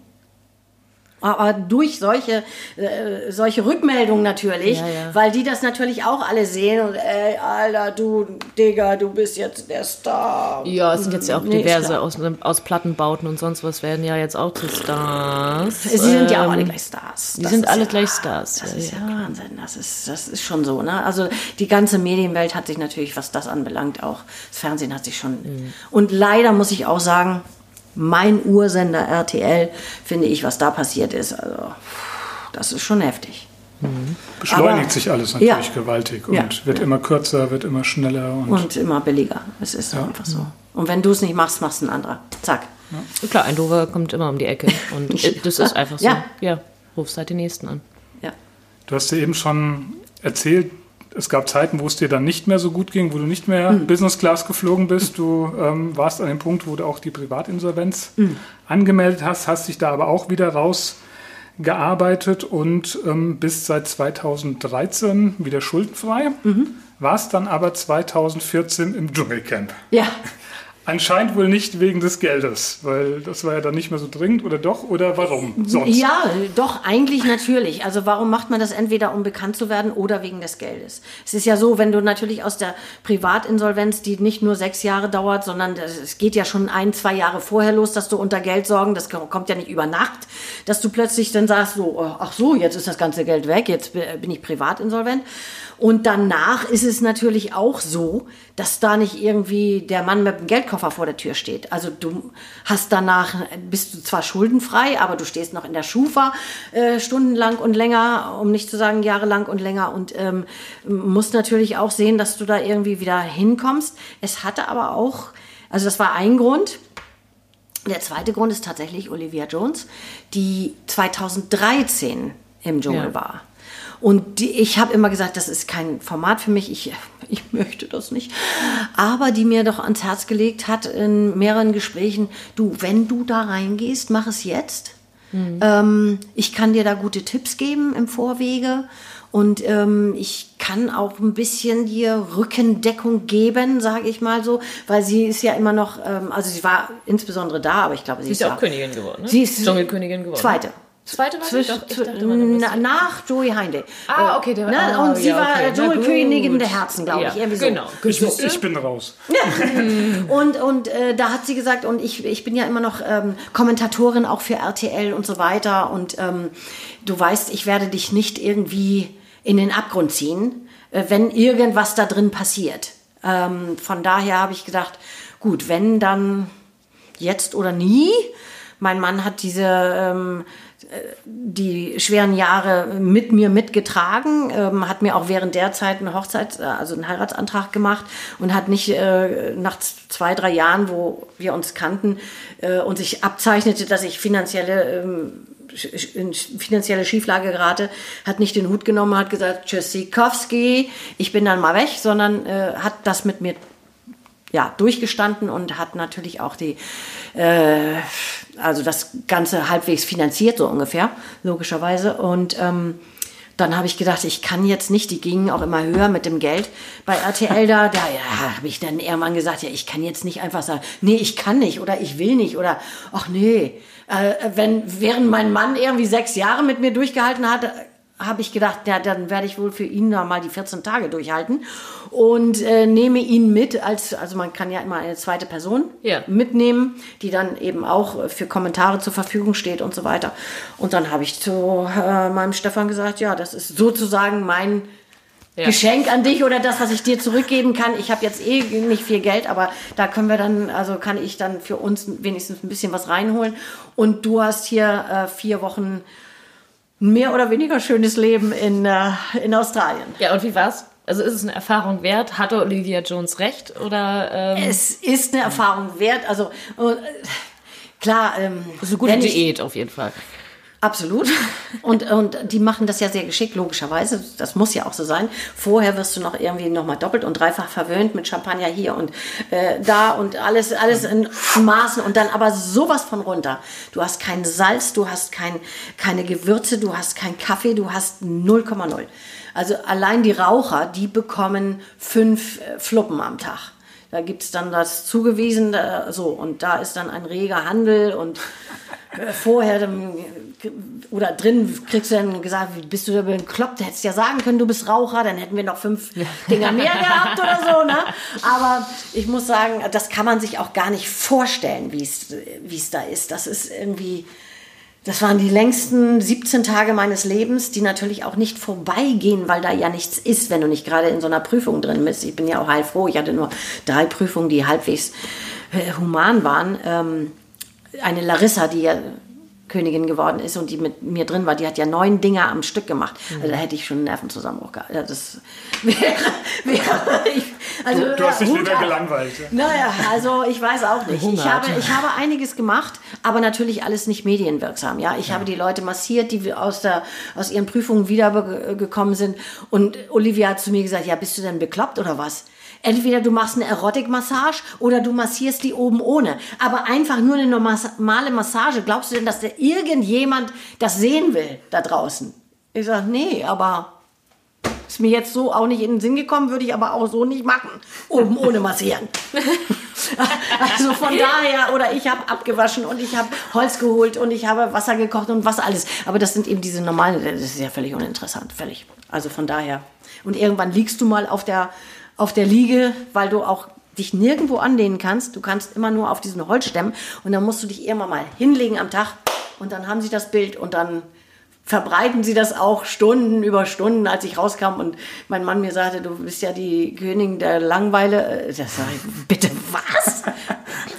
Aber durch solche, äh, solche Rückmeldungen natürlich, Ja, ja. weil die das natürlich auch alle sehen und ey, Alter, du, Digga, du bist jetzt der Star. Ja, es sind jetzt ja auch Nee, diverse aus, aus Plattenbauten und sonst was werden ja jetzt auch zu Stars. Sie sind ja auch Ähm, alle gleich Stars. die Das sind alle ja, gleich Stars, Das ist ja, ja. Wahnsinn. Das ist, das ist schon so. Ne? Also die ganze Medienwelt hat sich natürlich, was das anbelangt, auch das Fernsehen hat sich schon. Mhm. Und leider muss ich auch sagen, mein Ursender RTL, finde ich, was da passiert ist, also das ist schon heftig. Beschleunigt Aber- sich alles natürlich Ja. gewaltig und Ja. wird immer kürzer, wird immer schneller und, Und immer billiger. Es ist einfach so. Und wenn du es nicht machst, machst ein anderer. Zack. Klar, ein Dover kommt immer um die Ecke. Und <laughs> das ist einfach so. Ja. Ja, rufst halt den nächsten an. Ja. du hast ja eben schon erzählt, es gab Zeiten, wo es dir dann nicht mehr so gut ging, wo du nicht mehr Hm. Business Class geflogen bist. Du ähm, warst an dem Punkt, wo du auch die Privatinsolvenz Hm. angemeldet hast, hast dich da aber auch wieder gearbeitet und ähm, bis seit 2013 wieder schuldenfrei. Mhm. War es dann aber 2014 im Dschungelcamp. Ja. Anscheinend wohl nicht wegen des Geldes, weil das war ja dann nicht mehr so dringend oder doch oder warum sonst? Ja, doch, eigentlich natürlich. Also warum macht man das entweder, um bekannt zu werden oder wegen des Geldes? Es ist ja so, wenn du natürlich aus der Privatinsolvenz, die nicht nur sechs Jahre dauert, sondern es geht ja schon ein, zwei Jahre vorher los, dass du unter Geld sorgen, das kommt ja nicht über Nacht, dass du plötzlich dann sagst, so, ach so, jetzt ist das ganze Geld weg, jetzt bin ich privatinsolvent. Und danach ist es natürlich auch so, dass da nicht irgendwie der Mann mit dem Geldkoffer vor der Tür steht. Also du hast danach, bist du zwar schuldenfrei, aber du stehst noch in der Schufa äh, stundenlang und länger, um nicht zu sagen jahrelang und länger und ähm, musst natürlich auch sehen, dass du da irgendwie wieder hinkommst. Es hatte aber auch, also das war ein Grund. Der zweite Grund ist tatsächlich Olivia Jones, die 2013 im Dschungel ja. war. Und die, ich habe immer gesagt, das ist kein Format für mich, ich, ich möchte das nicht. Aber die mir doch ans Herz gelegt hat in mehreren Gesprächen, du, wenn du da reingehst, mach es jetzt. Mhm. Ähm, ich kann dir da gute Tipps geben im Vorwege. Und ähm, ich kann auch ein bisschen dir Rückendeckung geben, sage ich mal so, weil sie ist ja immer noch, ähm, also sie war insbesondere da, aber ich glaube, sie, sie ist ja auch Königin geworden. Ne? Sie ist Dschungelkönigin geworden. Zweite. Zweite war Zwisch, doch, dachte, na, nach Joey Heinde. Ah, okay. Der, ne? oh, und sie ja, war okay. Dschungelkönigin der Herzen, glaube ja, ich. Irgendwie so. Genau. Ich, ich, bin raus. <laughs> und und äh, da hat sie gesagt, und ich, ich bin ja immer noch ähm, Kommentatorin auch für RTL und so weiter. Und ähm, du weißt, ich werde dich nicht irgendwie in den Abgrund ziehen, äh, wenn irgendwas da drin passiert. Ähm, von daher habe ich gedacht, gut, wenn dann jetzt oder nie. Mein Mann hat diese ähm, die schweren Jahre mit mir mitgetragen, ähm, hat mir auch während der Zeit eine Hochzeit, äh, also einen Heiratsantrag gemacht und hat nicht äh, nach zwei, drei Jahren, wo wir uns kannten äh, und sich abzeichnete, dass ich finanzielle ähm, in finanzielle Schieflage gerate, hat nicht den Hut genommen, hat gesagt, Tschüssikowski, ich bin dann mal weg, sondern äh, hat das mit mir ja, durchgestanden und hat natürlich auch die, äh, also das Ganze halbwegs finanziert, so ungefähr, logischerweise. Und ähm, dann habe ich gedacht, ich kann jetzt nicht, die gingen auch immer höher mit dem Geld bei RTL da. Da ja, habe ich dann irgendwann gesagt, ja, ich kann jetzt nicht einfach sagen, nee, ich kann nicht oder ich will nicht oder ach nee. Äh, wenn während mein Mann irgendwie sechs Jahre mit mir durchgehalten hat, habe ich gedacht, ja, dann werde ich wohl für ihn noch mal die 14 Tage durchhalten und äh, nehme ihn mit als, also man kann ja immer eine zweite Person ja. mitnehmen, die dann eben auch für Kommentare zur Verfügung steht und so weiter. Und dann habe ich zu äh, meinem Stefan gesagt, ja, das ist sozusagen mein ja. Geschenk an dich oder das, was ich dir zurückgeben kann. Ich habe jetzt eh nicht viel Geld, aber da können wir dann, also kann ich dann für uns wenigstens ein bisschen was reinholen. Und du hast hier äh, vier Wochen mehr oder weniger schönes Leben in, äh, in Australien. Ja, und wie war's? Also ist es eine Erfahrung wert? Hatte Olivia Jones recht? Oder, ähm es ist eine Erfahrung wert. Also äh, klar. Ähm, das ist eine gute Diät auf jeden Fall. Absolut. <laughs> Und, und die machen das ja sehr geschickt, logischerweise. Das muss ja auch so sein. Vorher wirst du noch irgendwie nochmal doppelt und dreifach verwöhnt mit Champagner hier und äh, da und alles, alles in Maßen und dann aber sowas von runter. Du hast kein Salz, du hast kein, keine Gewürze, du hast kein Kaffee, du hast 0,0. Also allein die Raucher, die bekommen fünf äh, Fluppen am Tag. Da gibt es dann das zugewiesen, so, und da ist dann ein reger Handel und äh, vorher oder drin kriegst du dann gesagt, bist du da bekloppt, hättest ja sagen können, du bist Raucher, dann hätten wir noch fünf Dinger mehr gehabt oder so, ne? Aber ich muss sagen, das kann man sich auch gar nicht vorstellen, wie es da ist. Das ist irgendwie, das waren die längsten 17 Tage meines Lebens, die natürlich auch nicht vorbeigehen, weil da ja nichts ist, wenn du nicht gerade in so einer Prüfung drin bist. Ich bin ja auch heilfroh. Ich hatte nur drei Prüfungen, die halbwegs äh, human waren. Ähm, eine Larissa, die ja Königin geworden ist und die mit mir drin war, die hat ja neun Dinger am Stück gemacht. Mhm. Also da hätte ich schon einen Nervenzusammenbruch gehabt. Ja, das wäre, <laughs> wäre ich, also, du, du hast dich wieder gelangweilt. Ja. Naja, also ich weiß auch nicht. Ich habe, ich habe einiges gemacht, aber natürlich alles nicht medienwirksam. Ja, ich ja. habe die Leute massiert, die aus, der, aus ihren Prüfungen wiedergekommen sind. Und Olivia hat zu mir gesagt, ja, bist du denn bekloppt oder was? Entweder du machst eine Erotikmassage oder du massierst die oben ohne. Aber einfach nur eine normale Massage. Glaubst du denn, dass da irgendjemand das sehen will da draußen? Ich sage, nee, aber ist mir jetzt so auch nicht in den Sinn gekommen, würde ich aber auch so nicht machen. Oben ohne massieren. <laughs> also von daher, oder ich habe abgewaschen und ich habe Holz geholt und ich habe Wasser gekocht und was alles. Aber das sind eben diese normalen, das ist ja völlig uninteressant, völlig. Also von daher. Und irgendwann liegst du mal auf der, auf der Liege, weil du auch dich nirgendwo anlehnen kannst. Du kannst immer nur auf diesen Holzstämmen und dann musst du dich irgendwann mal hinlegen am Tag und dann haben sie das Bild und dann verbreiten sie das auch Stunden über Stunden, als ich rauskam und mein Mann mir sagte, du bist ja die Königin der Langweile. Das <laughs> sag ich, bitte was?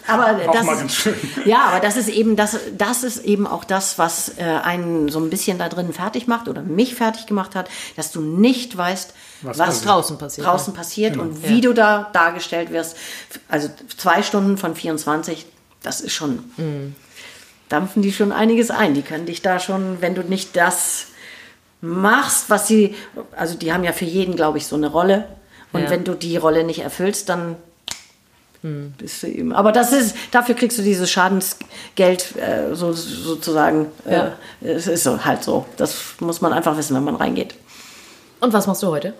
Aber das ist, ja, aber das ist eben das, das ist eben auch das, was äh, einen so ein bisschen da drin fertig macht oder mich fertig gemacht hat, dass du nicht weißt, was, was draußen passiert, draußen passiert genau. und wie ja. du da dargestellt wirst. Also zwei Stunden von 24, das ist schon. Mhm dampfen die schon einiges ein. Die können dich da schon, wenn du nicht das machst, was sie, also die haben ja für jeden, glaube ich, so eine Rolle. Und ja. wenn du die Rolle nicht erfüllst, dann hm. bist du eben. Aber das ist, dafür kriegst du dieses Schadensgeld äh, so, sozusagen. Äh, ja. Äh, es ist so, halt so. Das muss man einfach wissen, wenn man reingeht. Und was machst du heute?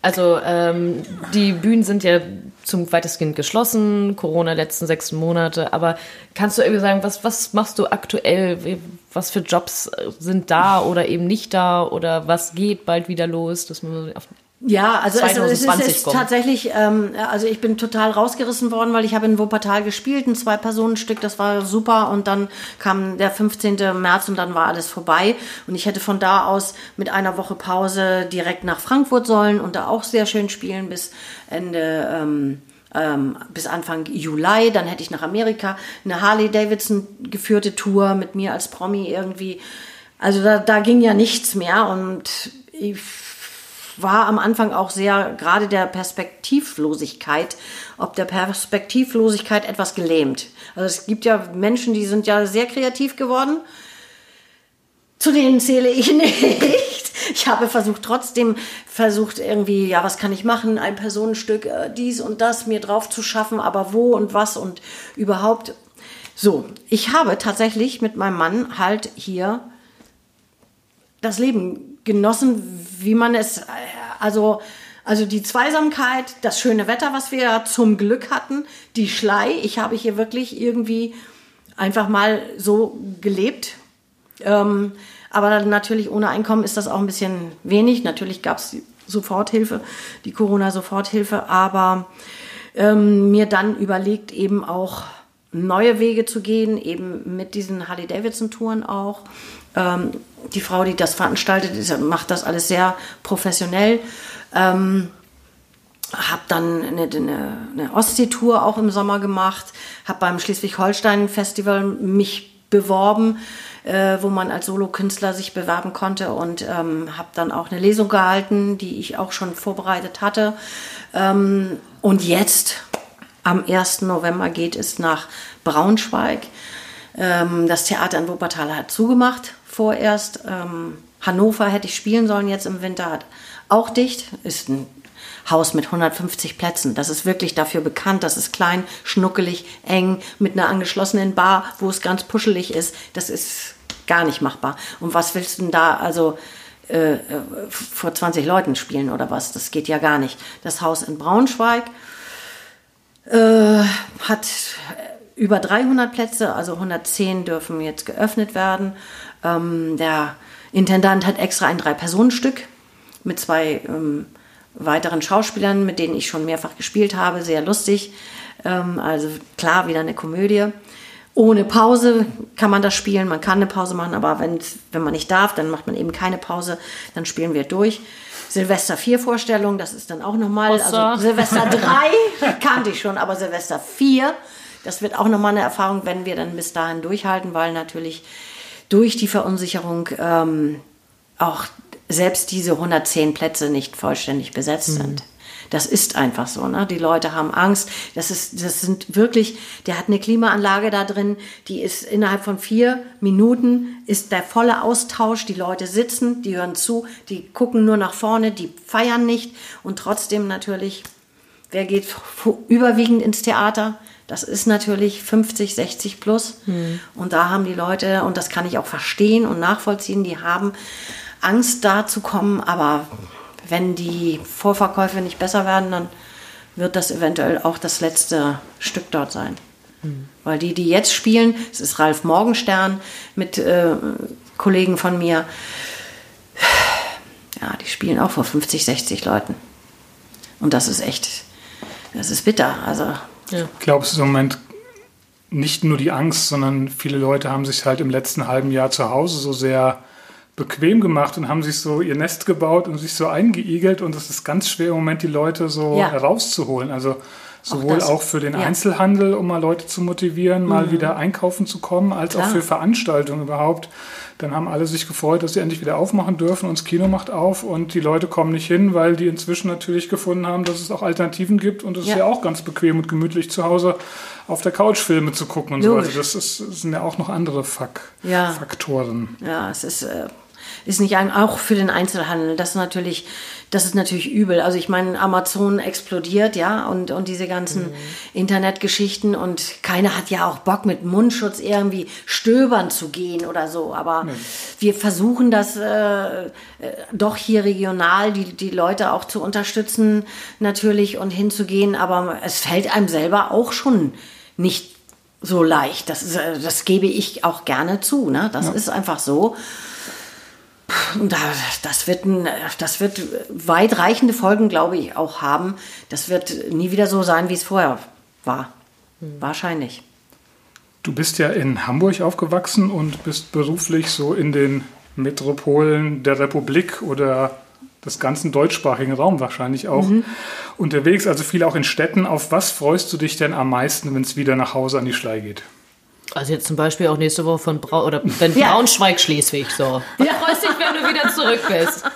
Also ähm, die Bühnen sind ja zum weitestgehend geschlossen, Corona letzten sechs Monate, aber kannst du irgendwie sagen, was, was machst du aktuell? Was für Jobs sind da oder eben nicht da oder was geht bald wieder los? Dass man auf ja, also es, es, ist, ist tatsächlich, ähm, also ich bin total rausgerissen worden, weil ich habe in Wuppertal gespielt, ein Zwei-Personen-Stück, das war super und dann kam der 15. März und dann war alles vorbei und ich hätte von da aus mit einer Woche Pause direkt nach Frankfurt sollen und da auch sehr schön spielen bis Ende ähm, ähm, bis Anfang Juli. Dann hätte ich nach Amerika eine Harley Davidson geführte Tour mit mir als Promi irgendwie. Also da, da ging ja nichts mehr und ich war am Anfang auch sehr gerade der Perspektivlosigkeit, ob der Perspektivlosigkeit etwas gelähmt. Also es gibt ja Menschen, die sind ja sehr kreativ geworden. Zu denen zähle ich <laughs> nicht. Ich habe versucht, trotzdem versucht irgendwie, ja, was kann ich machen? Ein Personenstück, äh, dies und das mir drauf zu schaffen, aber wo und was und überhaupt. So, ich habe tatsächlich mit meinem Mann halt hier das Leben genossen, wie man es, also, also die Zweisamkeit, das schöne Wetter, was wir zum Glück hatten, die Schlei, ich habe hier wirklich irgendwie einfach mal so gelebt. Ähm, aber natürlich ohne Einkommen ist das auch ein bisschen wenig. Natürlich gab es Soforthilfe, die Corona-Soforthilfe, aber ähm, mir dann überlegt, eben auch neue Wege zu gehen, eben mit diesen Harley-Davidson-Touren auch. Ähm, die Frau, die das veranstaltet, macht das alles sehr professionell. Ähm, habe dann eine, eine, eine Ostsee-Tour auch im Sommer gemacht, habe beim Schleswig-Holstein-Festival mich beworben, äh, wo man als Solokünstler sich bewerben konnte und ähm, habe dann auch eine Lesung gehalten, die ich auch schon vorbereitet hatte. Ähm, und jetzt, am 1. November, geht es nach Braunschweig. Ähm, das Theater in Wuppertal hat zugemacht vorerst. Ähm, Hannover hätte ich spielen sollen jetzt im Winter, hat auch dicht. Ist ein Haus mit 150 Plätzen. Das ist wirklich dafür bekannt. Das ist klein, schnuckelig, eng, mit einer angeschlossenen Bar, wo es ganz puschelig ist. Das ist gar nicht machbar. Und was willst du denn da also äh, äh vor 20 Leuten spielen oder was? Das geht ja gar nicht. Das Haus in Braunschweig äh, hat über 300 Plätze, also 110 dürfen jetzt geöffnet werden. Ähm, der Intendant hat extra ein Drei-Personen-Stück mit zwei ähm, weiteren Schauspielern, mit denen ich schon mehrfach gespielt habe. Sehr lustig. Ähm, also klar, wieder eine Komödie. Ohne Pause kann man das spielen. Man kann eine Pause machen, aber wenn, wenn man nicht darf, dann macht man eben keine Pause. Dann spielen wir durch. Silvester 4 Vorstellung, das ist dann auch nochmal. Also Silvester <laughs> 3 kannte ich schon, aber Silvester 4, das wird auch nochmal eine Erfahrung, wenn wir dann bis dahin durchhalten, weil natürlich durch die Verunsicherung ähm, auch selbst diese 110 Plätze nicht vollständig besetzt mhm. sind. Das ist einfach so. Ne? Die Leute haben Angst. Das, ist, das sind wirklich, der hat eine Klimaanlage da drin, die ist innerhalb von vier Minuten ist der volle Austausch. Die Leute sitzen, die hören zu, die gucken nur nach vorne, die feiern nicht und trotzdem natürlich wer geht <laughs> überwiegend ins Theater? Das ist natürlich 50, 60 plus. Mhm. Und da haben die Leute, und das kann ich auch verstehen und nachvollziehen, die haben Angst da zu kommen. Aber wenn die Vorverkäufe nicht besser werden, dann wird das eventuell auch das letzte Stück dort sein. Mhm. Weil die, die jetzt spielen, es ist Ralf Morgenstern mit äh, Kollegen von mir, ja, die spielen auch vor 50, 60 Leuten. Und das ist echt, das ist bitter. Also, ja. Glaubst du im Moment nicht nur die Angst, sondern viele Leute haben sich halt im letzten halben Jahr zu Hause so sehr bequem gemacht und haben sich so ihr Nest gebaut und sich so eingeigelt und es ist ganz schwer im Moment die Leute so ja. herauszuholen. Also sowohl auch, auch für den ja. Einzelhandel, um mal Leute zu motivieren, mal mhm. wieder einkaufen zu kommen, als Klar. auch für Veranstaltungen überhaupt. Dann haben alle sich gefreut, dass sie endlich wieder aufmachen dürfen und das Kino macht auf und die Leute kommen nicht hin, weil die inzwischen natürlich gefunden haben, dass es auch Alternativen gibt und es ja. ist ja auch ganz bequem und gemütlich zu Hause auf der Couch Filme zu gucken und Logisch. so. Also das, ist, das sind ja auch noch andere Fak ja. Faktoren. Ja, es ist, äh, ist nicht ein, auch für den Einzelhandel. Das ist natürlich das ist natürlich übel. Also ich meine, Amazon explodiert, ja, und, und diese ganzen mhm. Internetgeschichten und keiner hat ja auch Bock mit Mundschutz irgendwie stöbern zu gehen oder so. Aber mhm. wir versuchen das äh, doch hier regional, die, die Leute auch zu unterstützen natürlich und hinzugehen. Aber es fällt einem selber auch schon nicht so leicht. Das, ist, äh, das gebe ich auch gerne zu. Ne? Das ja. ist einfach so. Das wird, ein, das wird weitreichende Folgen, glaube ich, auch haben. Das wird nie wieder so sein, wie es vorher war. Hm. Wahrscheinlich. Du bist ja in Hamburg aufgewachsen und bist beruflich so in den Metropolen der Republik oder des ganzen deutschsprachigen Raums wahrscheinlich auch mhm. unterwegs, also viel auch in Städten. Auf was freust du dich denn am meisten, wenn es wieder nach Hause an die Schlei geht? Also jetzt zum Beispiel auch nächste Woche von Brau oder <laughs> wenn ja. Braunschweig, Schleswig so. Ja. Freust dich, wenn du wieder zurück bist. <laughs>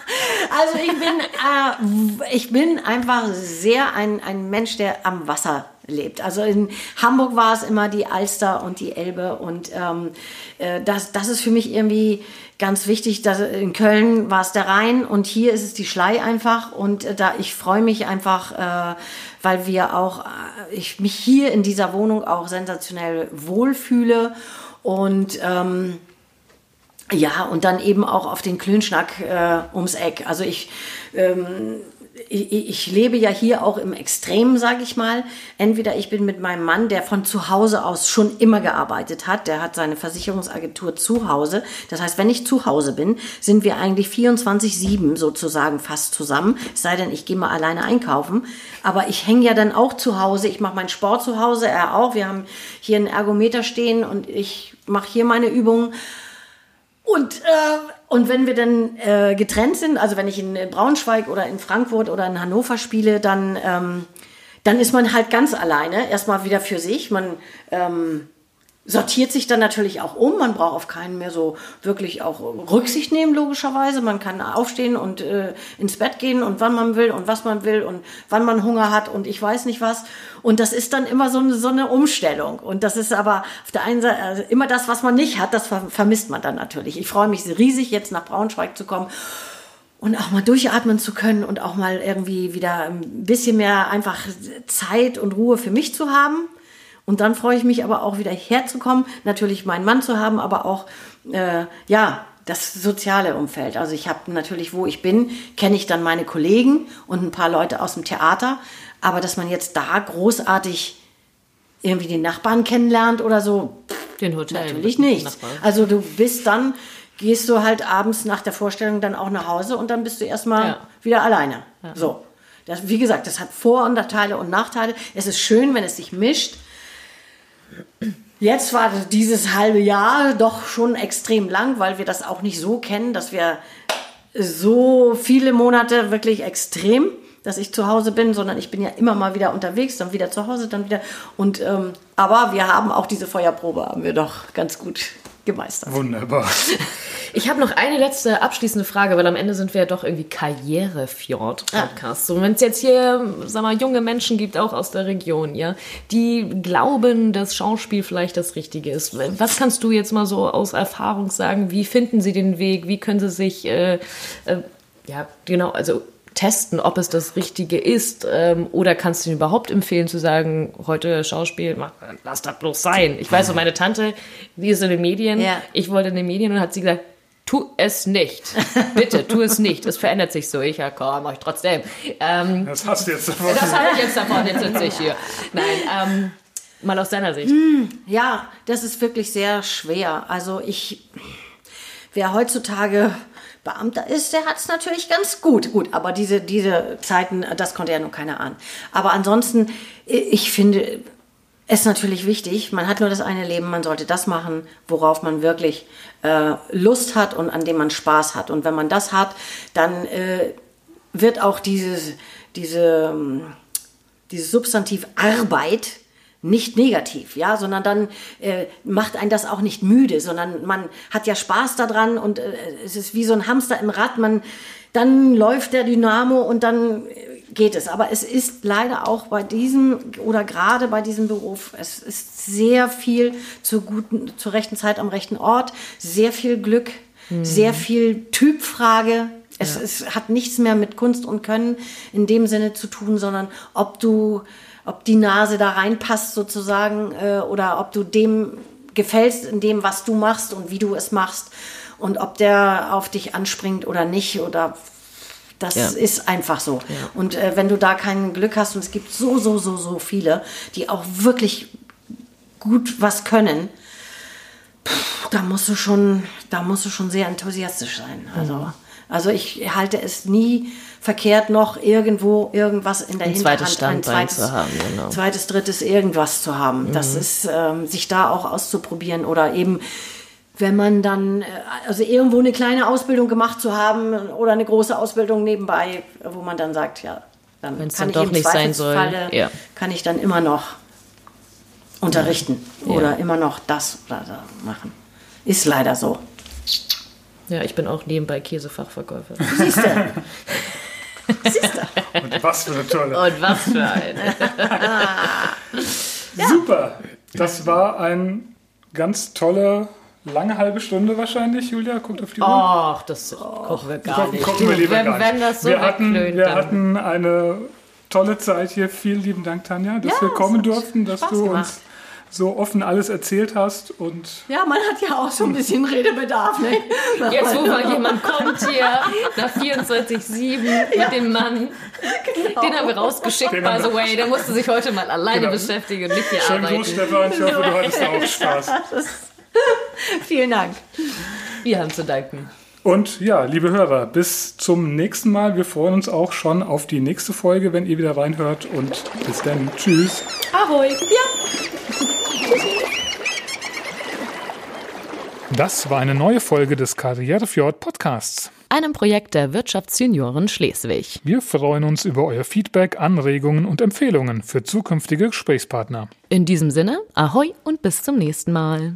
Also ich bin, äh, ich bin einfach sehr ein, ein Mensch, der am Wasser lebt. Also in Hamburg war es immer die Alster und die Elbe und ähm, äh, das, das ist für mich irgendwie ganz wichtig. Dass in Köln war es der Rhein und hier ist es die Schlei einfach und äh, da ich freue mich einfach, äh, weil wir auch äh, ich mich hier in dieser Wohnung auch sensationell wohlfühle und ähm, ja, und dann eben auch auf den Klönschnack äh, ums Eck. Also ich ähm, ich, ich lebe ja hier auch im Extremen, sage ich mal. Entweder ich bin mit meinem Mann, der von zu Hause aus schon immer gearbeitet hat, der hat seine Versicherungsagentur zu Hause. Das heißt, wenn ich zu Hause bin, sind wir eigentlich 24-7 sozusagen fast zusammen. Es sei denn, ich gehe mal alleine einkaufen. Aber ich hänge ja dann auch zu Hause. Ich mache meinen Sport zu Hause, er auch. Wir haben hier einen Ergometer stehen und ich mache hier meine Übungen. Und, äh, und wenn wir dann äh, getrennt sind, also wenn ich in Braunschweig oder in Frankfurt oder in Hannover spiele, dann, ähm, dann ist man halt ganz alleine, erstmal wieder für sich. Man ähm, sortiert sich dann natürlich auch um. Man braucht auf keinen mehr so wirklich auch Rücksicht nehmen, logischerweise. Man kann aufstehen und äh, ins Bett gehen und wann man will und was man will und wann man Hunger hat und ich weiß nicht was. Und das ist dann immer so eine, so eine Umstellung. Und das ist aber auf der einen Seite also immer das, was man nicht hat, das ver vermisst man dann natürlich. Ich freue mich riesig, jetzt nach Braunschweig zu kommen und auch mal durchatmen zu können und auch mal irgendwie wieder ein bisschen mehr einfach Zeit und Ruhe für mich zu haben. Und dann freue ich mich aber auch wieder herzukommen, natürlich meinen Mann zu haben, aber auch, äh, ja, das soziale Umfeld. Also ich habe natürlich, wo ich bin, kenne ich dann meine Kollegen und ein paar Leute aus dem Theater. Aber dass man jetzt da großartig irgendwie den Nachbarn kennenlernt oder so, den Hotel natürlich nicht. Also du bist dann, gehst du halt abends nach der Vorstellung dann auch nach Hause und dann bist du erstmal ja. wieder alleine. Ja. So. Das, wie gesagt, das hat Vor- und Teile und Nachteile. Es ist schön, wenn es sich mischt. Jetzt war dieses halbe Jahr doch schon extrem lang, weil wir das auch nicht so kennen, dass wir so viele Monate wirklich extrem, dass ich zu Hause bin, sondern ich bin ja immer mal wieder unterwegs, dann wieder zu Hause, dann wieder. Und ähm, aber wir haben auch diese Feuerprobe, haben wir doch ganz gut gemeistert. Wunderbar. <laughs> Ich habe noch eine letzte abschließende Frage, weil am Ende sind wir ja doch irgendwie Karrierefjord-Podcast. Ah. So, wenn es jetzt hier, sag mal, junge Menschen gibt, auch aus der Region, ja, die glauben, dass Schauspiel vielleicht das Richtige ist. Was kannst du jetzt mal so aus Erfahrung sagen? Wie finden sie den Weg? Wie können sie sich, äh, äh, ja, genau, also testen, ob es das Richtige ist? Ähm, oder kannst du ihm überhaupt empfehlen zu sagen, heute Schauspiel, mach, lass das bloß sein? Ich weiß, so meine Tante, die ist in den Medien, Ja. ich wollte in den Medien und hat sie gesagt, tu es nicht. Bitte, tu es nicht. Es verändert sich so. Ich, ja komm, mach ich trotzdem. Ähm, Das hast du jetzt davon. das habe ich jetzt davon, jetzt sitze ich hier. Nein, ähm, mal aus deiner Sicht. Ja, das ist wirklich sehr schwer. Also ich, wer heutzutage Beamter ist, der hat es natürlich ganz gut. Gut, aber diese, diese Zeiten, das konnte ja nur keiner ahnen. Aber ansonsten, ich finde es natürlich wichtig, man hat nur das eine Leben, man sollte das machen, worauf man wirklich äh, Lust hat und an dem man Spaß hat. Und wenn man das hat, dann äh, wird auch dieses, diese, ähm, dieses Substantiv Arbeit nicht negativ, ja, sondern dann äh, macht einen das auch nicht müde, sondern man hat ja Spaß daran und äh, es ist wie so ein Hamster im Rad, man dann läuft der Dynamo und dann äh, geht es. Aber es ist leider auch bei diesem oder gerade bei diesem Beruf, es ist sehr viel zur guten, zur rechten Zeit am rechten Ort, sehr viel Glück, sehr viel Typfrage, es, es hat nichts mehr mit Kunst und Können in dem Sinne zu tun, sondern ob du, ob die Nase da reinpasst sozusagen äh, oder ob du dem gefällst in dem, was du machst und wie du es machst und ob der auf dich anspringt oder nicht oder das Ja. ist einfach so. Und äh, wenn du da kein Glück hast und es gibt so, so, so, so viele, die auch wirklich gut was können, pff, da musst du schon, da musst du schon sehr enthusiastisch sein. Also, also ich halte es nie verkehrt, noch irgendwo irgendwas in der Ein Hinterhand, zweites Standbein zu haben, genau. zweites, drittes irgendwas zu haben. Das ist, ähm, sich da auch auszuprobieren oder eben wenn man dann, äh, also irgendwo eine kleine Ausbildung gemacht zu haben oder eine große Ausbildung nebenbei, wo man dann sagt, ja, dann Wenn's kann dann ich doch nicht sein soll, ja. kann ich dann immer noch unterrichten Ja. oder immer noch das oder das machen. Ist leider so. Ja, ich bin auch nebenbei Käsefachverkäufer. Siehst du? <laughs> Und was für eine tolle. Und was für eine. Super. Das war ein ganz tolle, lange halbe Stunde wahrscheinlich, Julia. Guckt auf die Uhr. Ach, das gucken wir gar Gucken, nicht. gucken wir lieber wenn, gar nicht. wenn das so wir hatten, wegklönt, wir hatten eine tolle Zeit hier. Vielen lieben Dank, Tanja, dass Ja, wir kommen durften, dass Spaß du gemacht. So offen alles erzählt hast. Und Ja, man hat ja auch so ein bisschen Redebedarf, ne? <laughs> Jetzt, wo mal jemand kommt hier nach 24-7 mit dem Mann, den haben wir rausgeschickt, Den by the way. Der musste sich heute mal alleine Genau. beschäftigen und nicht hier schönen arbeiten. Gruß, Stefan. Ich hoffe, du hattest auch <laughs> Spaß. <laughs> Vielen Dank. Wir haben zu danken. Und ja, liebe Hörer, bis zum nächsten Mal. Wir freuen uns auch schon auf die nächste Folge, wenn ihr wieder reinhört. Und bis dann. Tschüss. Ahoi. Das war eine neue Folge des Karrierefjord Podcasts. Einem Projekt der Wirtschaftsjunioren Schleswig. Wir freuen uns über euer Feedback, Anregungen und Empfehlungen für zukünftige Gesprächspartner. In diesem Sinne, Ahoi und bis zum nächsten Mal.